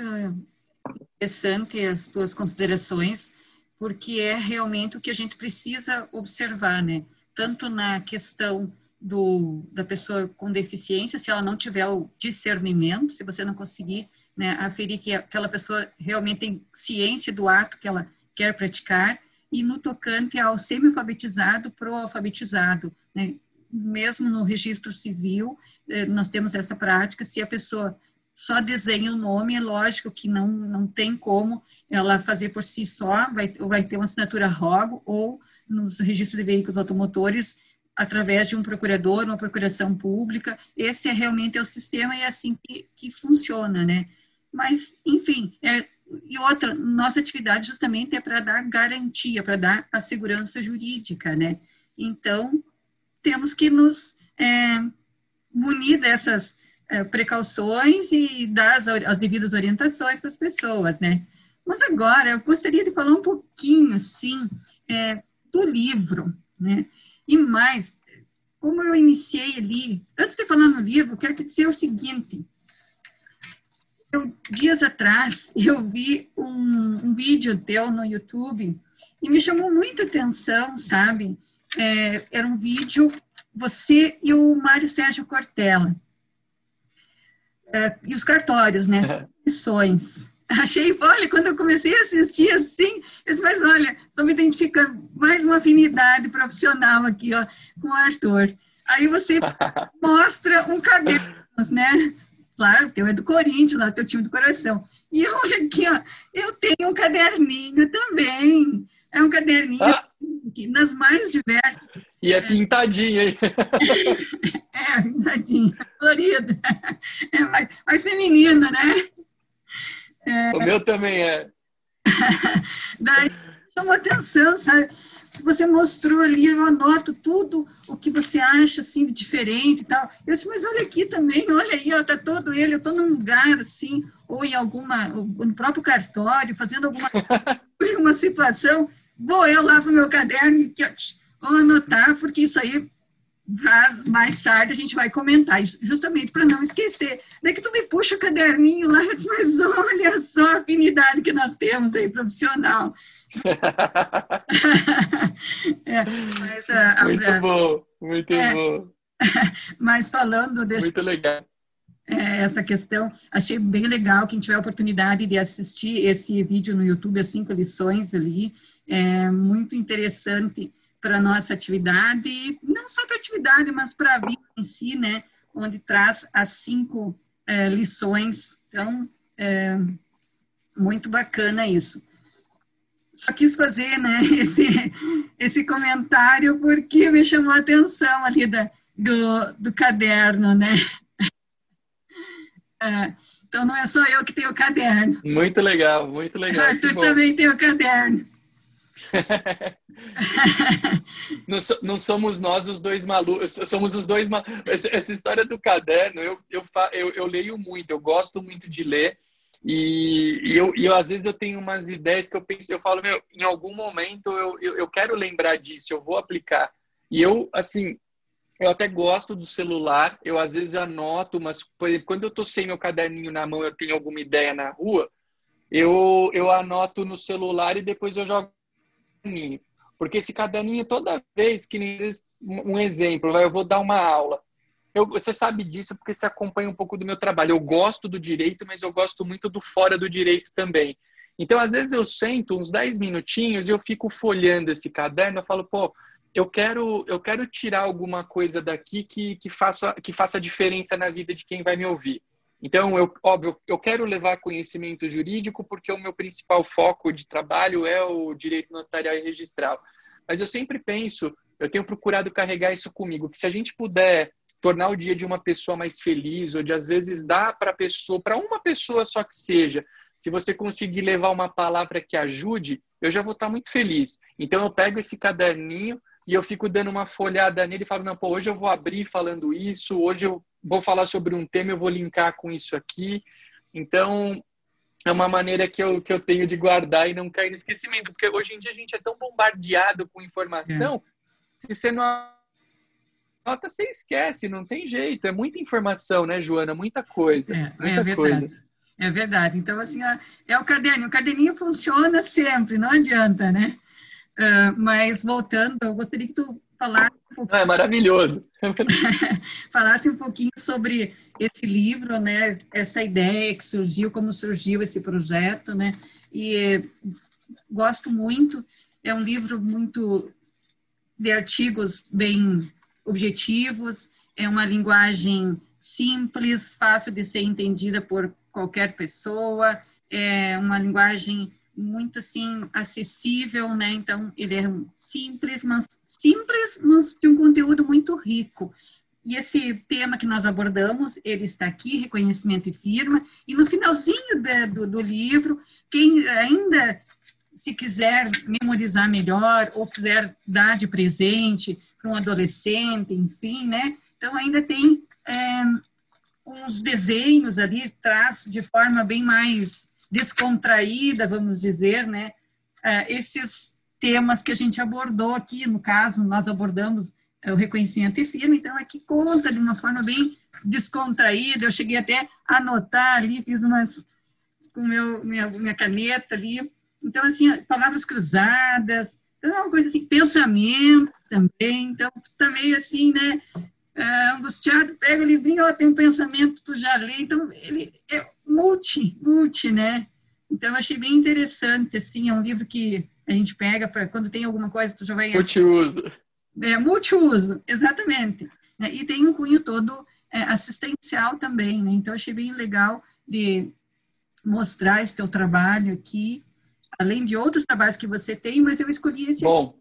interessante as tuas considerações, porque é realmente o que a gente precisa observar, né? Tanto na questão do, da pessoa com deficiência, se ela não tiver o discernimento, se você não conseguir né, aferir que aquela pessoa realmente tem ciência do ato que ela quer praticar, e no tocante ao semi-alfabetizado para o alfabetizado, né? mesmo no registro civil, eh, nós temos essa prática, se a pessoa só desenha o nome, é lógico que não, não tem como ela fazer por si só, vai, vai ter uma assinatura ROGO ou nos registros de veículos automotores, através de um procurador, uma procuração pública. Esse é realmente é o sistema e é assim que, que funciona, né? Mas, enfim, é, e outra, nossa atividade justamente é para dar garantia, para dar a segurança jurídica, né? Então, temos que nos é, munir dessas é, precauções e dar as, as devidas orientações para as pessoas, né? Mas agora, eu gostaria de falar um pouquinho, assim, é, do livro, né? E mais, como eu iniciei ali, antes de falar no livro, quero te dizer o seguinte. Eu, dias atrás, eu vi um, um vídeo teu no YouTube e me chamou muita atenção, sabe? É, era um vídeo, você e o Mário Sérgio Cortella. É, e os cartórios, né? As missões. Achei, olha, quando eu comecei a assistir assim, eu disse, mas olha, estou me identificando mais uma afinidade profissional aqui, ó, com o Arthur. Aí você mostra um caderno, né? Claro, teu é do Corinthians, lá, teu time do coração. E olha aqui, ó, eu tenho um caderninho também. É um caderninho ah. Nas mais diversas. E é pintadinho, hein? é, pintadinho, colorido. É mais, mais feminino, né? É... O meu também é. Daí chamou atenção, sabe? Você mostrou ali, eu anoto tudo o que você acha assim de diferente e tal. Eu disse, mas olha aqui também, olha aí, ó, tá todo ele, eu tô num lugar assim, ou em alguma, no próprio cartório, fazendo alguma uma situação, vou eu lá pro meu caderno e vou anotar, porque isso aí mais tarde a gente vai comentar, justamente para não esquecer. Daí que tu me puxa o caderninho lá, eu disse, mas olha só a afinidade que nós temos aí, profissional. é, a, a, muito bom, muito é, bom. Mas falando... De, muito legal. É, essa questão, achei bem legal, quem tiver a oportunidade de assistir esse vídeo no YouTube, as cinco lições ali, é muito interessante para a nossa atividade, não só para a atividade, mas para a vida em si, né? Onde traz as cinco é, lições. Então, é, muito bacana isso. Só quis fazer né, esse, esse comentário porque me chamou a atenção ali da, do, do caderno, né? É, então não é só eu que tenho o caderno. Muito legal, muito legal. Arthur também tem o caderno. não, so, não, somos nós os dois malucos, somos os dois malucos. Essa, história do caderno, eu, eu, eu, eu, leio muito, eu gosto muito de ler. E, e, eu, e eu, às vezes eu tenho umas ideias que eu penso, eu falo, meu, em algum momento eu, eu, eu quero lembrar disso, eu vou aplicar. E eu, assim, eu até gosto do celular, eu às vezes anoto, mas, por exemplo, quando eu tô sem meu caderninho na mão, eu tenho alguma ideia na rua, eu, eu anoto no celular e depois eu jogo caderninho. Porque esse caderninho, toda vez que um exemplo, eu vou dar uma aula. Eu, você sabe disso porque você acompanha um pouco do meu trabalho. Eu gosto do direito, mas eu gosto muito do fora do direito também. Então, às vezes eu sento uns 10 minutinhos e eu fico folhando esse caderno, eu falo, pô, eu quero, eu quero tirar alguma coisa daqui que, que, faça, que faça diferença na vida de quem vai me ouvir. Então, eu, óbvio, eu quero levar conhecimento jurídico porque o meu principal foco de trabalho é o direito notarial e registral. Mas eu sempre penso, eu tenho procurado carregar isso comigo, que se a gente puder tornar o dia de uma pessoa mais feliz, ou de às vezes dar para pessoa, para uma pessoa só que seja, se você conseguir levar uma palavra que ajude, eu já vou estar muito feliz. Então eu pego esse caderninho e eu fico dando uma folhada nele e falo, não, pô, hoje eu vou abrir falando isso, hoje eu vou falar sobre um tema, eu vou linkar com isso aqui. Então, é uma maneira que eu, que eu tenho de guardar e não cair no esquecimento, porque hoje em dia a gente é tão bombardeado com informação, é. se você não anota, você esquece, não tem jeito. É muita informação, né, Joana? Muita coisa. É, muita é verdade. Coisa. É verdade. Então, assim, é o caderninho. O caderninho funciona sempre, não adianta, né? Uh, mas voltando, eu gostaria que tu falasse um pouquinho... É maravilhoso. falasse um pouquinho sobre esse livro, né? Essa ideia que surgiu, como surgiu esse projeto, né? E gosto muito. É um livro muito de artigos bem objetivos. É uma linguagem simples, fácil de ser entendida por qualquer pessoa. É uma linguagem muito assim acessível, né? Então ele é simples, mas simples, mas de um conteúdo muito rico. E esse tema que nós abordamos, ele está aqui, reconhecimento e firma, e no finalzinho de, do, do livro, quem ainda se quiser memorizar melhor ou quiser dar de presente para um adolescente, enfim, né? Então ainda tem é, uns desenhos ali, traz de forma bem mais descontraída, vamos dizer, né? É, esses temas que a gente abordou aqui, no caso, nós abordamos é, o reconhecimento e firme, então aqui conta de uma forma bem descontraída, eu cheguei até a anotar ali, fiz umas com meu, minha, minha caneta ali, então assim, palavras cruzadas, então é uma coisa assim, pensamento também, então também assim, né, é, angustiado, pega o livrinho, ó, tem um pensamento, tu já lê, então ele é multi, multi, né? Então eu achei bem interessante, assim, é um livro que a gente pega para quando tem alguma coisa, tu já vai... Multiuso. É, multiuso, exatamente. Né? E tem um cunho todo é, assistencial também, né? Então eu achei bem legal de mostrar esse teu trabalho aqui, além de outros trabalhos que você tem, mas eu escolhi esse Bom,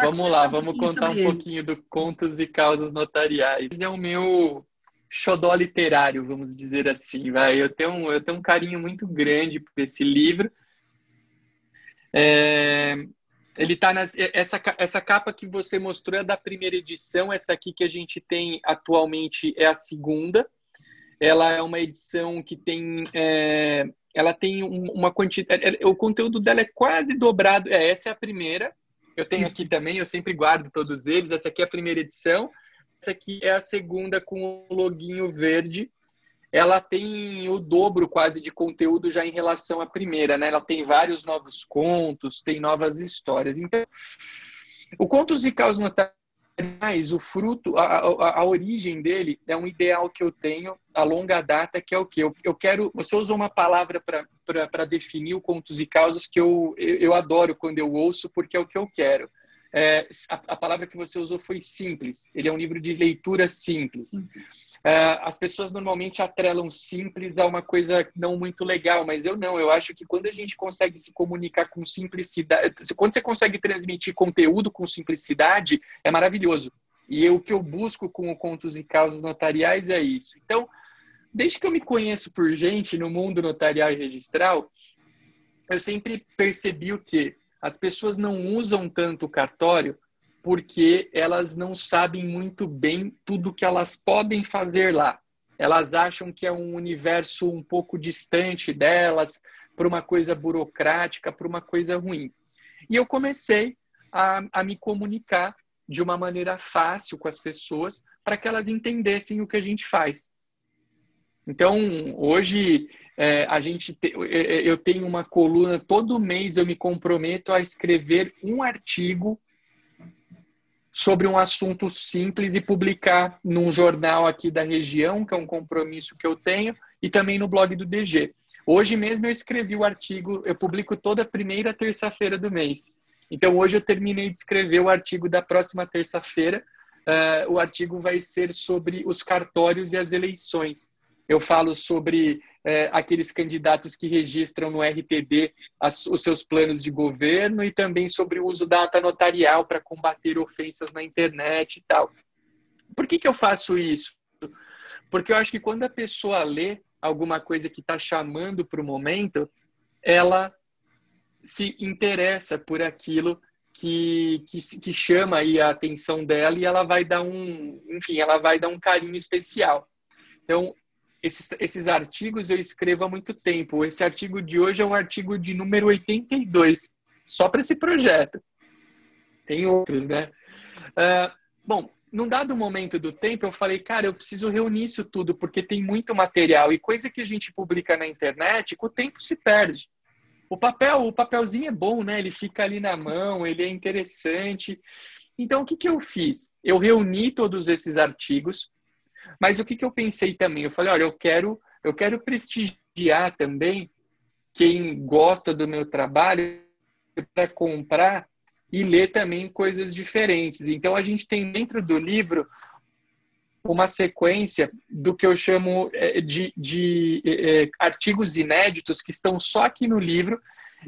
Vamos lá, vamos contar um pouquinho do Contos e Causas Notariais. É o meu xodó literário, vamos dizer assim, vai. Eu tenho um, eu tenho um carinho muito grande por esse livro. É, ele tá nas, essa, essa capa que você mostrou é da primeira edição, essa aqui que a gente tem atualmente é a segunda. Ela é uma edição que tem é, ela tem uma quantidade, é, é, o conteúdo dela é quase dobrado. É, essa é a primeira, eu tenho aqui também, eu sempre guardo todos eles. Essa aqui é a primeira edição. Essa aqui é a segunda com o loginho verde. Ela tem o dobro quase de conteúdo já em relação à primeira, né? Ela tem vários novos contos, tem novas histórias. Então, o Contos e Caos Notáveis mas o fruto, a, a, a, origem dele é um ideal que eu tenho a longa data, que é o que? Eu, eu quero. Você usou uma palavra para definir o contos e causas que eu, eu, eu, adoro quando eu ouço, porque é o que eu quero. É, a, a, palavra que você usou foi simples. Ele é um livro de leitura simples. Uh, as pessoas normalmente atrelam simples a uma coisa não muito legal, mas eu não. Eu acho que quando a gente consegue se comunicar com simplicidade, quando você consegue transmitir conteúdo com simplicidade, é maravilhoso. E eu, o que eu busco com o Contos e Causas Notariais é isso. Então, desde que eu me conheço por gente no mundo notarial e registral, eu sempre percebi o que as pessoas não usam tanto o cartório porque elas não sabem muito bem tudo que elas podem fazer lá. Elas acham que é um universo um pouco distante delas, para uma coisa burocrática, para uma coisa ruim. E eu comecei a, a me comunicar de uma maneira fácil com as pessoas para que elas entendessem o que a gente faz. Então, hoje é, a gente te, eu tenho uma coluna todo mês eu me comprometo a escrever um artigo sobre um assunto simples e publicar num jornal aqui da região, que é um compromisso que eu tenho, e também no blog do DG. Hoje mesmo eu escrevi o artigo, eu publico toda primeira terça-feira do mês. Então hoje eu terminei de escrever o artigo da próxima terça-feira. Uh, o artigo vai ser sobre os cartórios e as eleições eu falo sobre é, aqueles candidatos que registram no RTD as, os seus planos de governo e também sobre o uso da ata notarial para combater ofensas na internet e tal. Por que, que eu faço isso? Porque eu acho que quando a pessoa lê alguma coisa que está chamando para o momento, ela se interessa por aquilo que, que, que, chama aí a atenção dela e ela vai dar um, enfim, ela vai dar um carinho especial. Então, esses, esses artigos eu escrevo há muito tempo. Esse artigo de hoje é um artigo de número 82, só para esse projeto. Tem outros, né? Uh, bom, num dado momento do tempo, eu falei, cara, eu preciso reunir isso tudo, porque tem muito material e coisa que a gente publica na internet, com o tempo se perde. O papel, o papelzinho é bom, né? Ele fica ali na mão, ele é interessante. Então, o que, que eu fiz? Eu reuni todos esses artigos, mas o que, que eu pensei também? Eu falei, olha, eu quero, eu quero prestigiar também quem gosta do meu trabalho para comprar e ler também coisas diferentes. Então a gente tem dentro do livro uma sequência do que eu chamo é, de, de é, artigos inéditos que estão só aqui no livro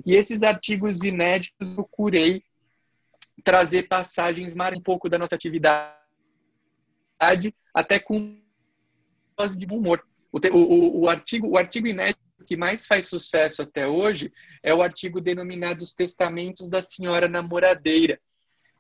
e esses artigos inéditos procurei trazer passagens mais um pouco da nossa atividade até com dose de bom humor. O, o, o, artigo, o artigo inédito que mais faz sucesso até hoje é o artigo denominado Os Testamentos da Senhora Namoradeira.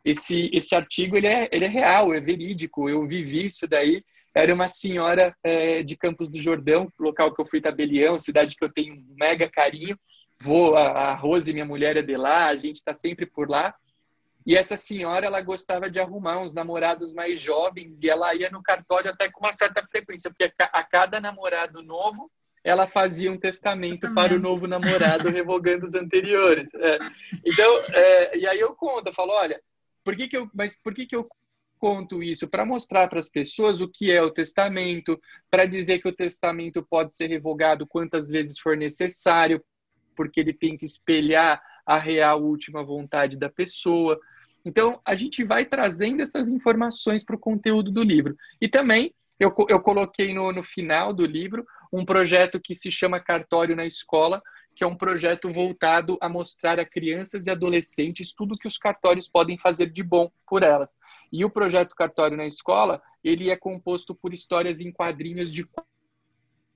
Esse, esse artigo ele é, ele é real, é verídico, eu vivi isso daí. Era uma senhora é, de Campos do Jordão, local que eu fui tabelião, cidade que eu tenho um mega carinho. Vou, a, a Rose, minha mulher, é de lá, a gente está sempre por lá. E essa senhora, ela gostava de arrumar uns namorados mais jovens e ela ia no cartório até com uma certa frequência, porque a cada namorado novo, ela fazia um testamento para o novo namorado, revogando os anteriores. É. Então, é, e aí eu conto, eu falo, olha, por que que eu, mas por que que eu conto isso? Para mostrar para as pessoas o que é o testamento, para dizer que o testamento pode ser revogado quantas vezes for necessário, porque ele tem que espelhar a real última vontade da pessoa. Então, a gente vai trazendo essas informações para o conteúdo do livro. E também, eu, eu coloquei no, no final do livro um projeto que se chama Cartório na Escola, que é um projeto voltado a mostrar a crianças e adolescentes tudo que os cartórios podem fazer de bom por elas. E o projeto Cartório na Escola, ele é composto por histórias em quadrinhos de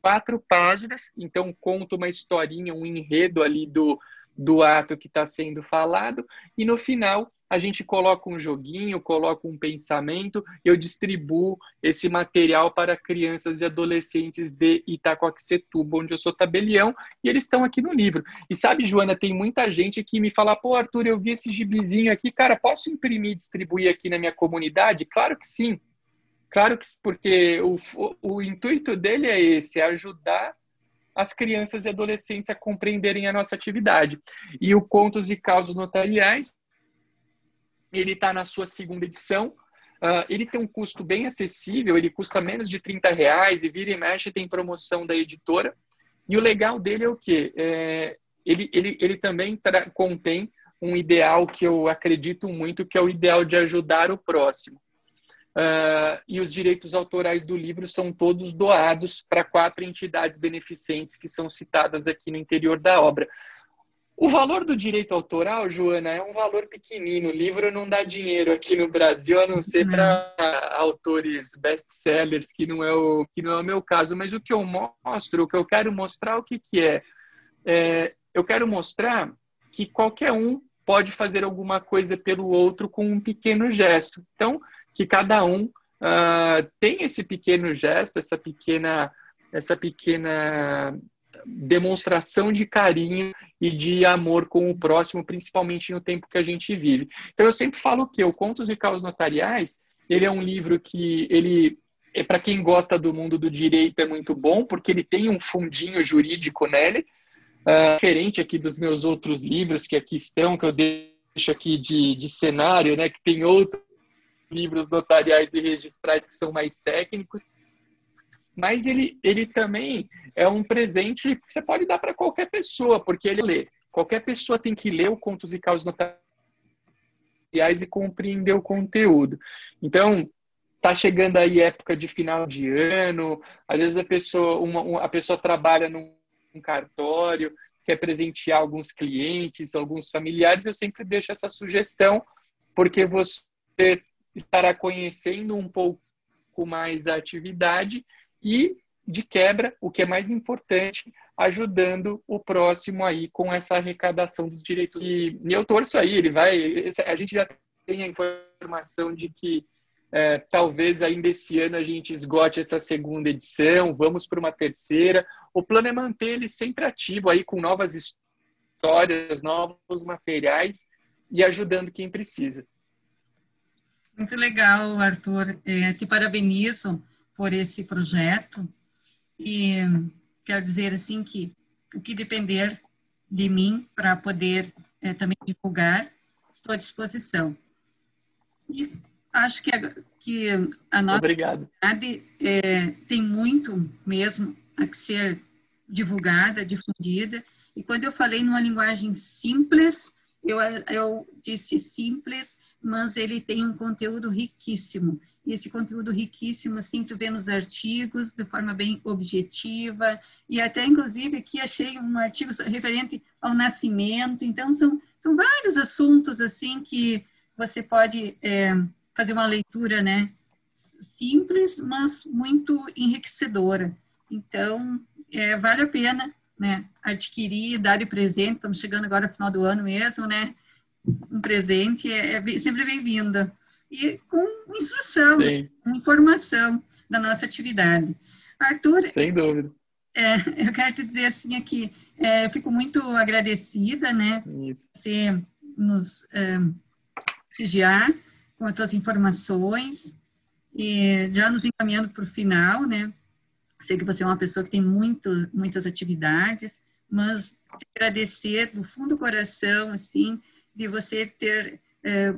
quatro páginas, então conta uma historinha, um enredo ali do, do ato que está sendo falado, e no final a gente coloca um joguinho, coloca um pensamento, eu distribuo esse material para crianças e adolescentes de Itacoaxetuba, onde eu sou tabelião, e eles estão aqui no livro. E sabe, Joana, tem muita gente que me fala, pô, Arthur, eu vi esse gibizinho aqui, cara, posso imprimir e distribuir aqui na minha comunidade? Claro que sim. Claro que porque o, o, o intuito dele é esse, é ajudar as crianças e adolescentes a compreenderem a nossa atividade. E o Contos e Causos Notariais, ele está na sua segunda edição. Uh, ele tem um custo bem acessível, ele custa menos de 30 reais e vira e mexe tem promoção da editora. E o legal dele é o quê? É, ele, ele, ele também contém um ideal que eu acredito muito, que é o ideal de ajudar o próximo. Uh, e os direitos autorais do livro são todos doados para quatro entidades beneficentes que são citadas aqui no interior da obra. O valor do direito autoral, Joana, é um valor pequenino. O livro não dá dinheiro aqui no Brasil, a não ser para autores best-sellers, que não é o que não é o meu caso. Mas o que eu mostro, o que eu quero mostrar, o que que é? é eu quero mostrar que qualquer um pode fazer alguma coisa pelo outro com um pequeno gesto. Então, que cada um uh, tem esse pequeno gesto, essa pequena, essa pequena demonstração de carinho e de amor com o próximo, principalmente no tempo que a gente vive. Então eu sempre falo que o Contos e Caos Notariais, ele é um livro que ele é para quem gosta do mundo do direito é muito bom, porque ele tem um fundinho jurídico nele, uh, diferente aqui dos meus outros livros que aqui estão, que eu deixo aqui de, de cenário, né, que tem outros livros notariais e registrais que são mais técnicos mas ele, ele também é um presente que você pode dar para qualquer pessoa, porque ele lê. Qualquer pessoa tem que ler o Contos e Causas Notariais e compreender o conteúdo. Então, tá chegando aí época de final de ano, às vezes a pessoa, uma, a pessoa trabalha num cartório, quer presentear alguns clientes, alguns familiares, eu sempre deixo essa sugestão, porque você estará conhecendo um pouco mais a atividade e, de quebra, o que é mais importante, ajudando o próximo aí com essa arrecadação dos direitos. E, eu torço aí, ele vai. A gente já tem a informação de que é, talvez ainda esse ano a gente esgote essa segunda edição, vamos para uma terceira. O plano é manter ele sempre ativo aí com novas histórias, novos materiais e ajudando quem precisa. Muito legal, Arthur. É, te parabenizo por esse projeto e quero dizer assim que o que depender de mim para poder é, também divulgar, estou à disposição. E acho que a, que a nossa Obrigado. É, tem muito mesmo a ser divulgada, difundida. E quando eu falei numa linguagem simples, eu, eu disse simples, mas ele tem um conteúdo riquíssimo. E esse conteúdo riquíssimo, assim, tu vê nos artigos, de forma bem objetiva, e até, inclusive, aqui achei um artigo referente ao nascimento, então são, são vários assuntos, assim, que você pode é, fazer uma leitura, né, simples, mas muito enriquecedora. Então, é, vale a pena, né, adquirir, dar de presente, estamos chegando agora no final do ano mesmo, né, um presente é, é sempre bem-vinda e com instrução, Sim. com informação da nossa atividade. Arthur. Sem dúvida. É, eu quero te dizer assim aqui, é, eu fico muito agradecida, né? Isso. Você nos é, prestigiar com as suas informações e já nos encaminhando para o final, né? Sei que você é uma pessoa que tem muito, muitas atividades, mas agradecer do fundo do coração, assim, de você ter é,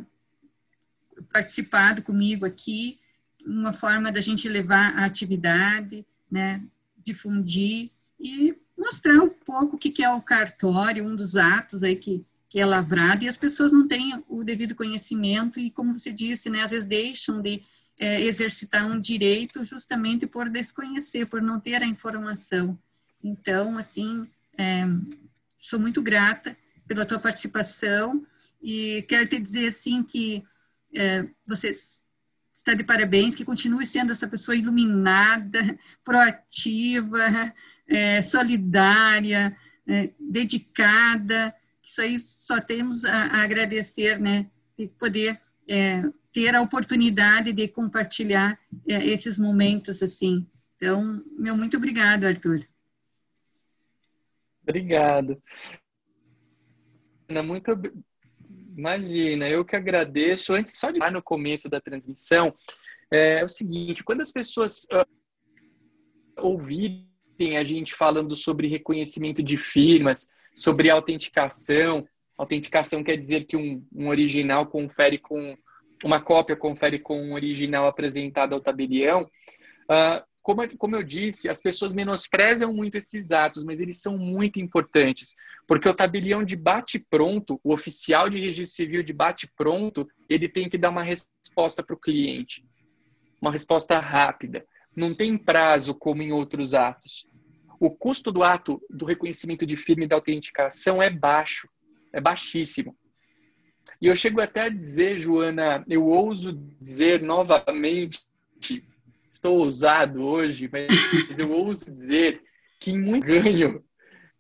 participado comigo aqui, uma forma da gente levar a atividade, né, difundir e mostrar um pouco o que é o cartório, um dos atos aí que, que é lavrado, e as pessoas não têm o devido conhecimento e, como você disse, né, às vezes deixam de é, exercitar um direito justamente por desconhecer, por não ter a informação. Então, assim, é, sou muito grata pela tua participação e quero te dizer, assim, que é, você está de parabéns, que continue sendo essa pessoa iluminada, proativa, é, solidária, é, dedicada. Isso aí só temos a, a agradecer, né? De poder é, ter a oportunidade de compartilhar é, esses momentos assim. Então, meu muito obrigado, Arthur. Obrigado. Muito Imagina, eu que agradeço. Antes, só de lá no começo da transmissão, é, é o seguinte: quando as pessoas uh, ouvirem a gente falando sobre reconhecimento de firmas, sobre autenticação, autenticação quer dizer que um, um original confere com uma cópia confere com um original apresentado ao tabelião. Uh, como, como eu disse, as pessoas menosprezam muito esses atos, mas eles são muito importantes, porque o tabelião de bate-pronto, o oficial de registro civil de bate-pronto, ele tem que dar uma resposta para o cliente. uma resposta rápida. Não tem prazo como em outros atos. O custo do ato do reconhecimento de firma e da autenticação é baixo, é baixíssimo. E eu chego até a dizer, Joana, eu ouso dizer novamente, estou ousado hoje, mas eu ouso dizer que em muito ganho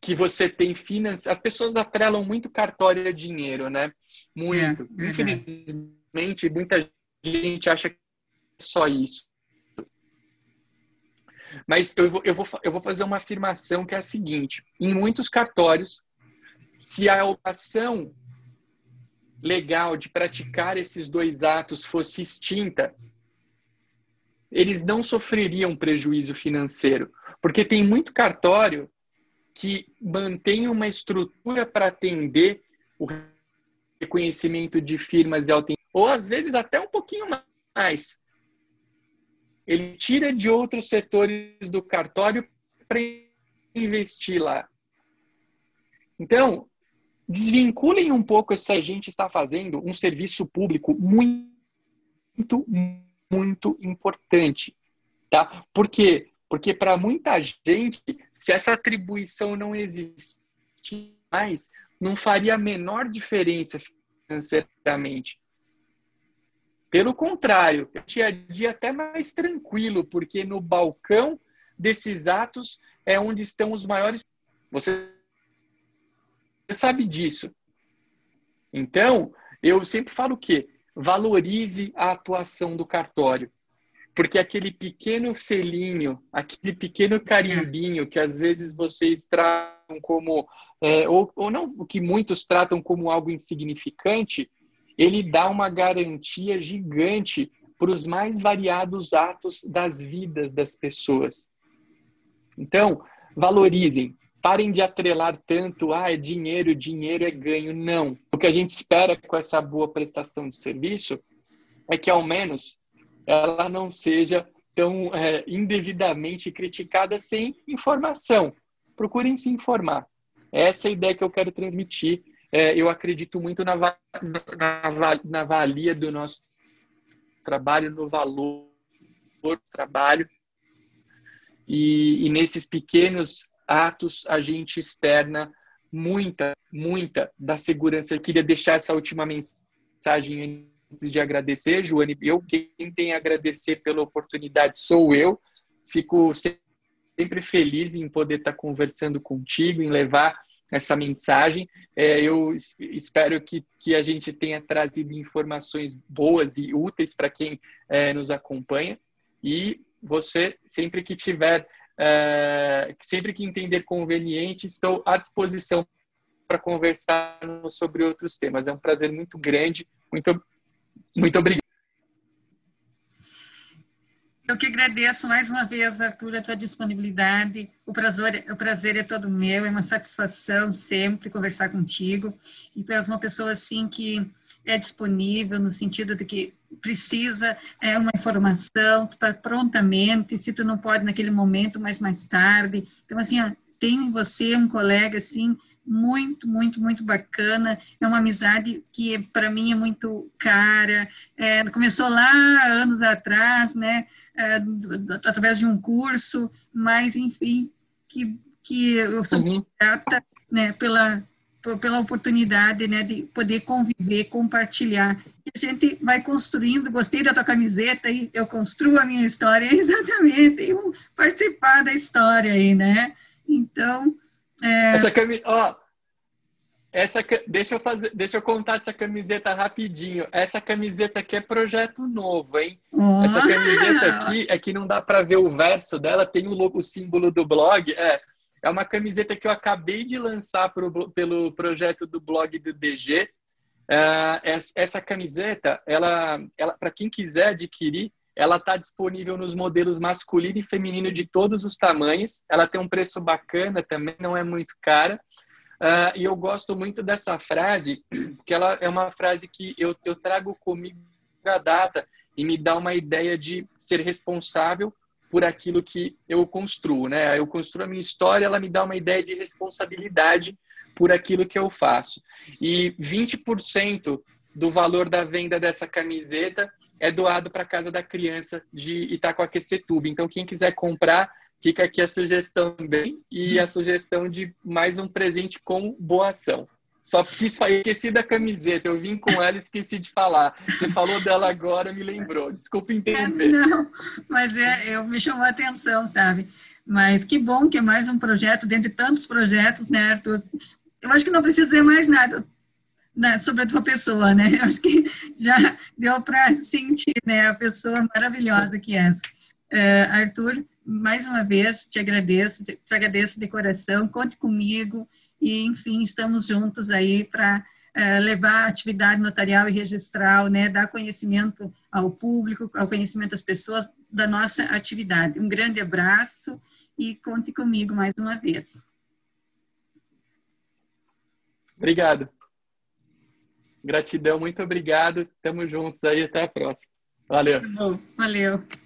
que você tem finanças, as pessoas atrelam muito cartório a dinheiro, né? Muito. É, Infelizmente, muita gente acha que é só isso. Mas eu vou, eu, vou, eu vou fazer uma afirmação que é a seguinte: em muitos cartórios, se a ação legal de praticar esses dois atos fosse extinta, eles não sofreriam prejuízo financeiro, porque tem muito cartório que mantém uma estrutura para atender o reconhecimento de firmas e autenticidade, ou às vezes até um pouquinho mais. Ele tira de outros setores do cartório para investir lá. Então, desvinculem um pouco se a gente está fazendo um serviço público muito, muito importante, tá? Por quê? Porque para muita gente, se essa atribuição não existir mais, não faria a menor diferença financeiramente. Pelo contrário, o dia a dia até mais tranquilo, porque no balcão desses atos é onde estão os maiores. Você sabe disso. Então, eu sempre falo o quê? Valorize a atuação do cartório. Porque aquele pequeno selinho, aquele pequeno carimbinho que às vezes vocês tratam como, é, ou, ou não, que muitos tratam como algo insignificante, ele dá uma garantia gigante para os mais variados atos das vidas das pessoas. Então, valorizem, parem de atrelar tanto, ah, é dinheiro, dinheiro é ganho. Não. O que a gente espera com essa boa prestação de serviço é que, ao menos, ela não seja tão é, indevidamente criticada sem informação. Procurem se informar. Essa é a ideia que eu quero transmitir. É, eu acredito muito na, na, na valia do nosso trabalho, no valor do trabalho. E, e nesses pequenos atos a gente externa muita, muita da segurança. Eu queria deixar essa última mensagem antes de agradecer, Joane, eu quem tem a agradecer pela oportunidade sou eu. Fico sempre feliz em poder estar conversando contigo, em levar essa mensagem. É, eu espero que, que a gente tenha trazido informações boas e úteis para quem é, nos acompanha. E você, sempre que tiver, é, sempre que entender conveniente, estou à disposição para conversar sobre outros temas. É um prazer muito grande. Muito muito obrigado. Eu que agradeço mais uma vez, Arthur, a tua disponibilidade. O prazer, o prazer é todo meu, é uma satisfação sempre conversar contigo. E tu és uma pessoa assim que é disponível no sentido de que precisa é uma informação, está prontamente, se tu não pode naquele momento, mas mais tarde. Então, assim, ó, tem em você um colega assim muito, muito, muito bacana. É uma amizade que para mim é muito cara. É, começou lá anos atrás, né? É, através de um curso, mas enfim, que, que eu sou uhum. grata né, pela, pela oportunidade né, de poder conviver, compartilhar. E a gente vai construindo, gostei da tua camiseta e eu construo a minha história, exatamente, e participar da história aí, né? Então, é... Essa camiseta, ó, essa, deixa eu fazer, deixa eu contar essa camiseta rapidinho. Essa camiseta aqui é projeto novo, hein? Essa camiseta aqui é que não dá para ver o verso dela, tem o, logo, o símbolo do blog. É, é uma camiseta que eu acabei de lançar pro, pelo projeto do blog do DG. É, essa camiseta, ela, ela para quem quiser adquirir, ela está disponível nos modelos masculino e feminino de todos os tamanhos. Ela tem um preço bacana também, não é muito cara. Uh, e eu gosto muito dessa frase, que ela é uma frase que eu, eu trago comigo a data e me dá uma ideia de ser responsável por aquilo que eu construo, né? Eu construo a minha história, ela me dá uma ideia de responsabilidade por aquilo que eu faço. E 20% do valor da venda dessa camiseta é doado para a Casa da Criança de Itacoaquecetuba. Então, quem quiser comprar, fica aqui a sugestão também e a sugestão de mais um presente com boa ação. Só esqueci da camiseta, eu vim com ela e esqueci de falar. Você falou dela agora, me lembrou. Desculpa entender. Não, mas é, eu me chamou a atenção, sabe? Mas que bom que é mais um projeto, dentre tantos projetos, né, Arthur? Eu acho que não precisa dizer mais nada né, sobre a tua pessoa, né? Eu acho que já deu para sentir, né, a pessoa maravilhosa que és. Uh, Arthur, mais uma vez te agradeço, te agradeço de coração, conte comigo e, enfim, estamos juntos aí para é, levar a atividade notarial e registral, né, dar conhecimento ao público, ao conhecimento das pessoas da nossa atividade. Um grande abraço e conte comigo mais uma vez. Obrigado. Gratidão, muito obrigado. Estamos juntos aí, até a próxima. Valeu. Valeu.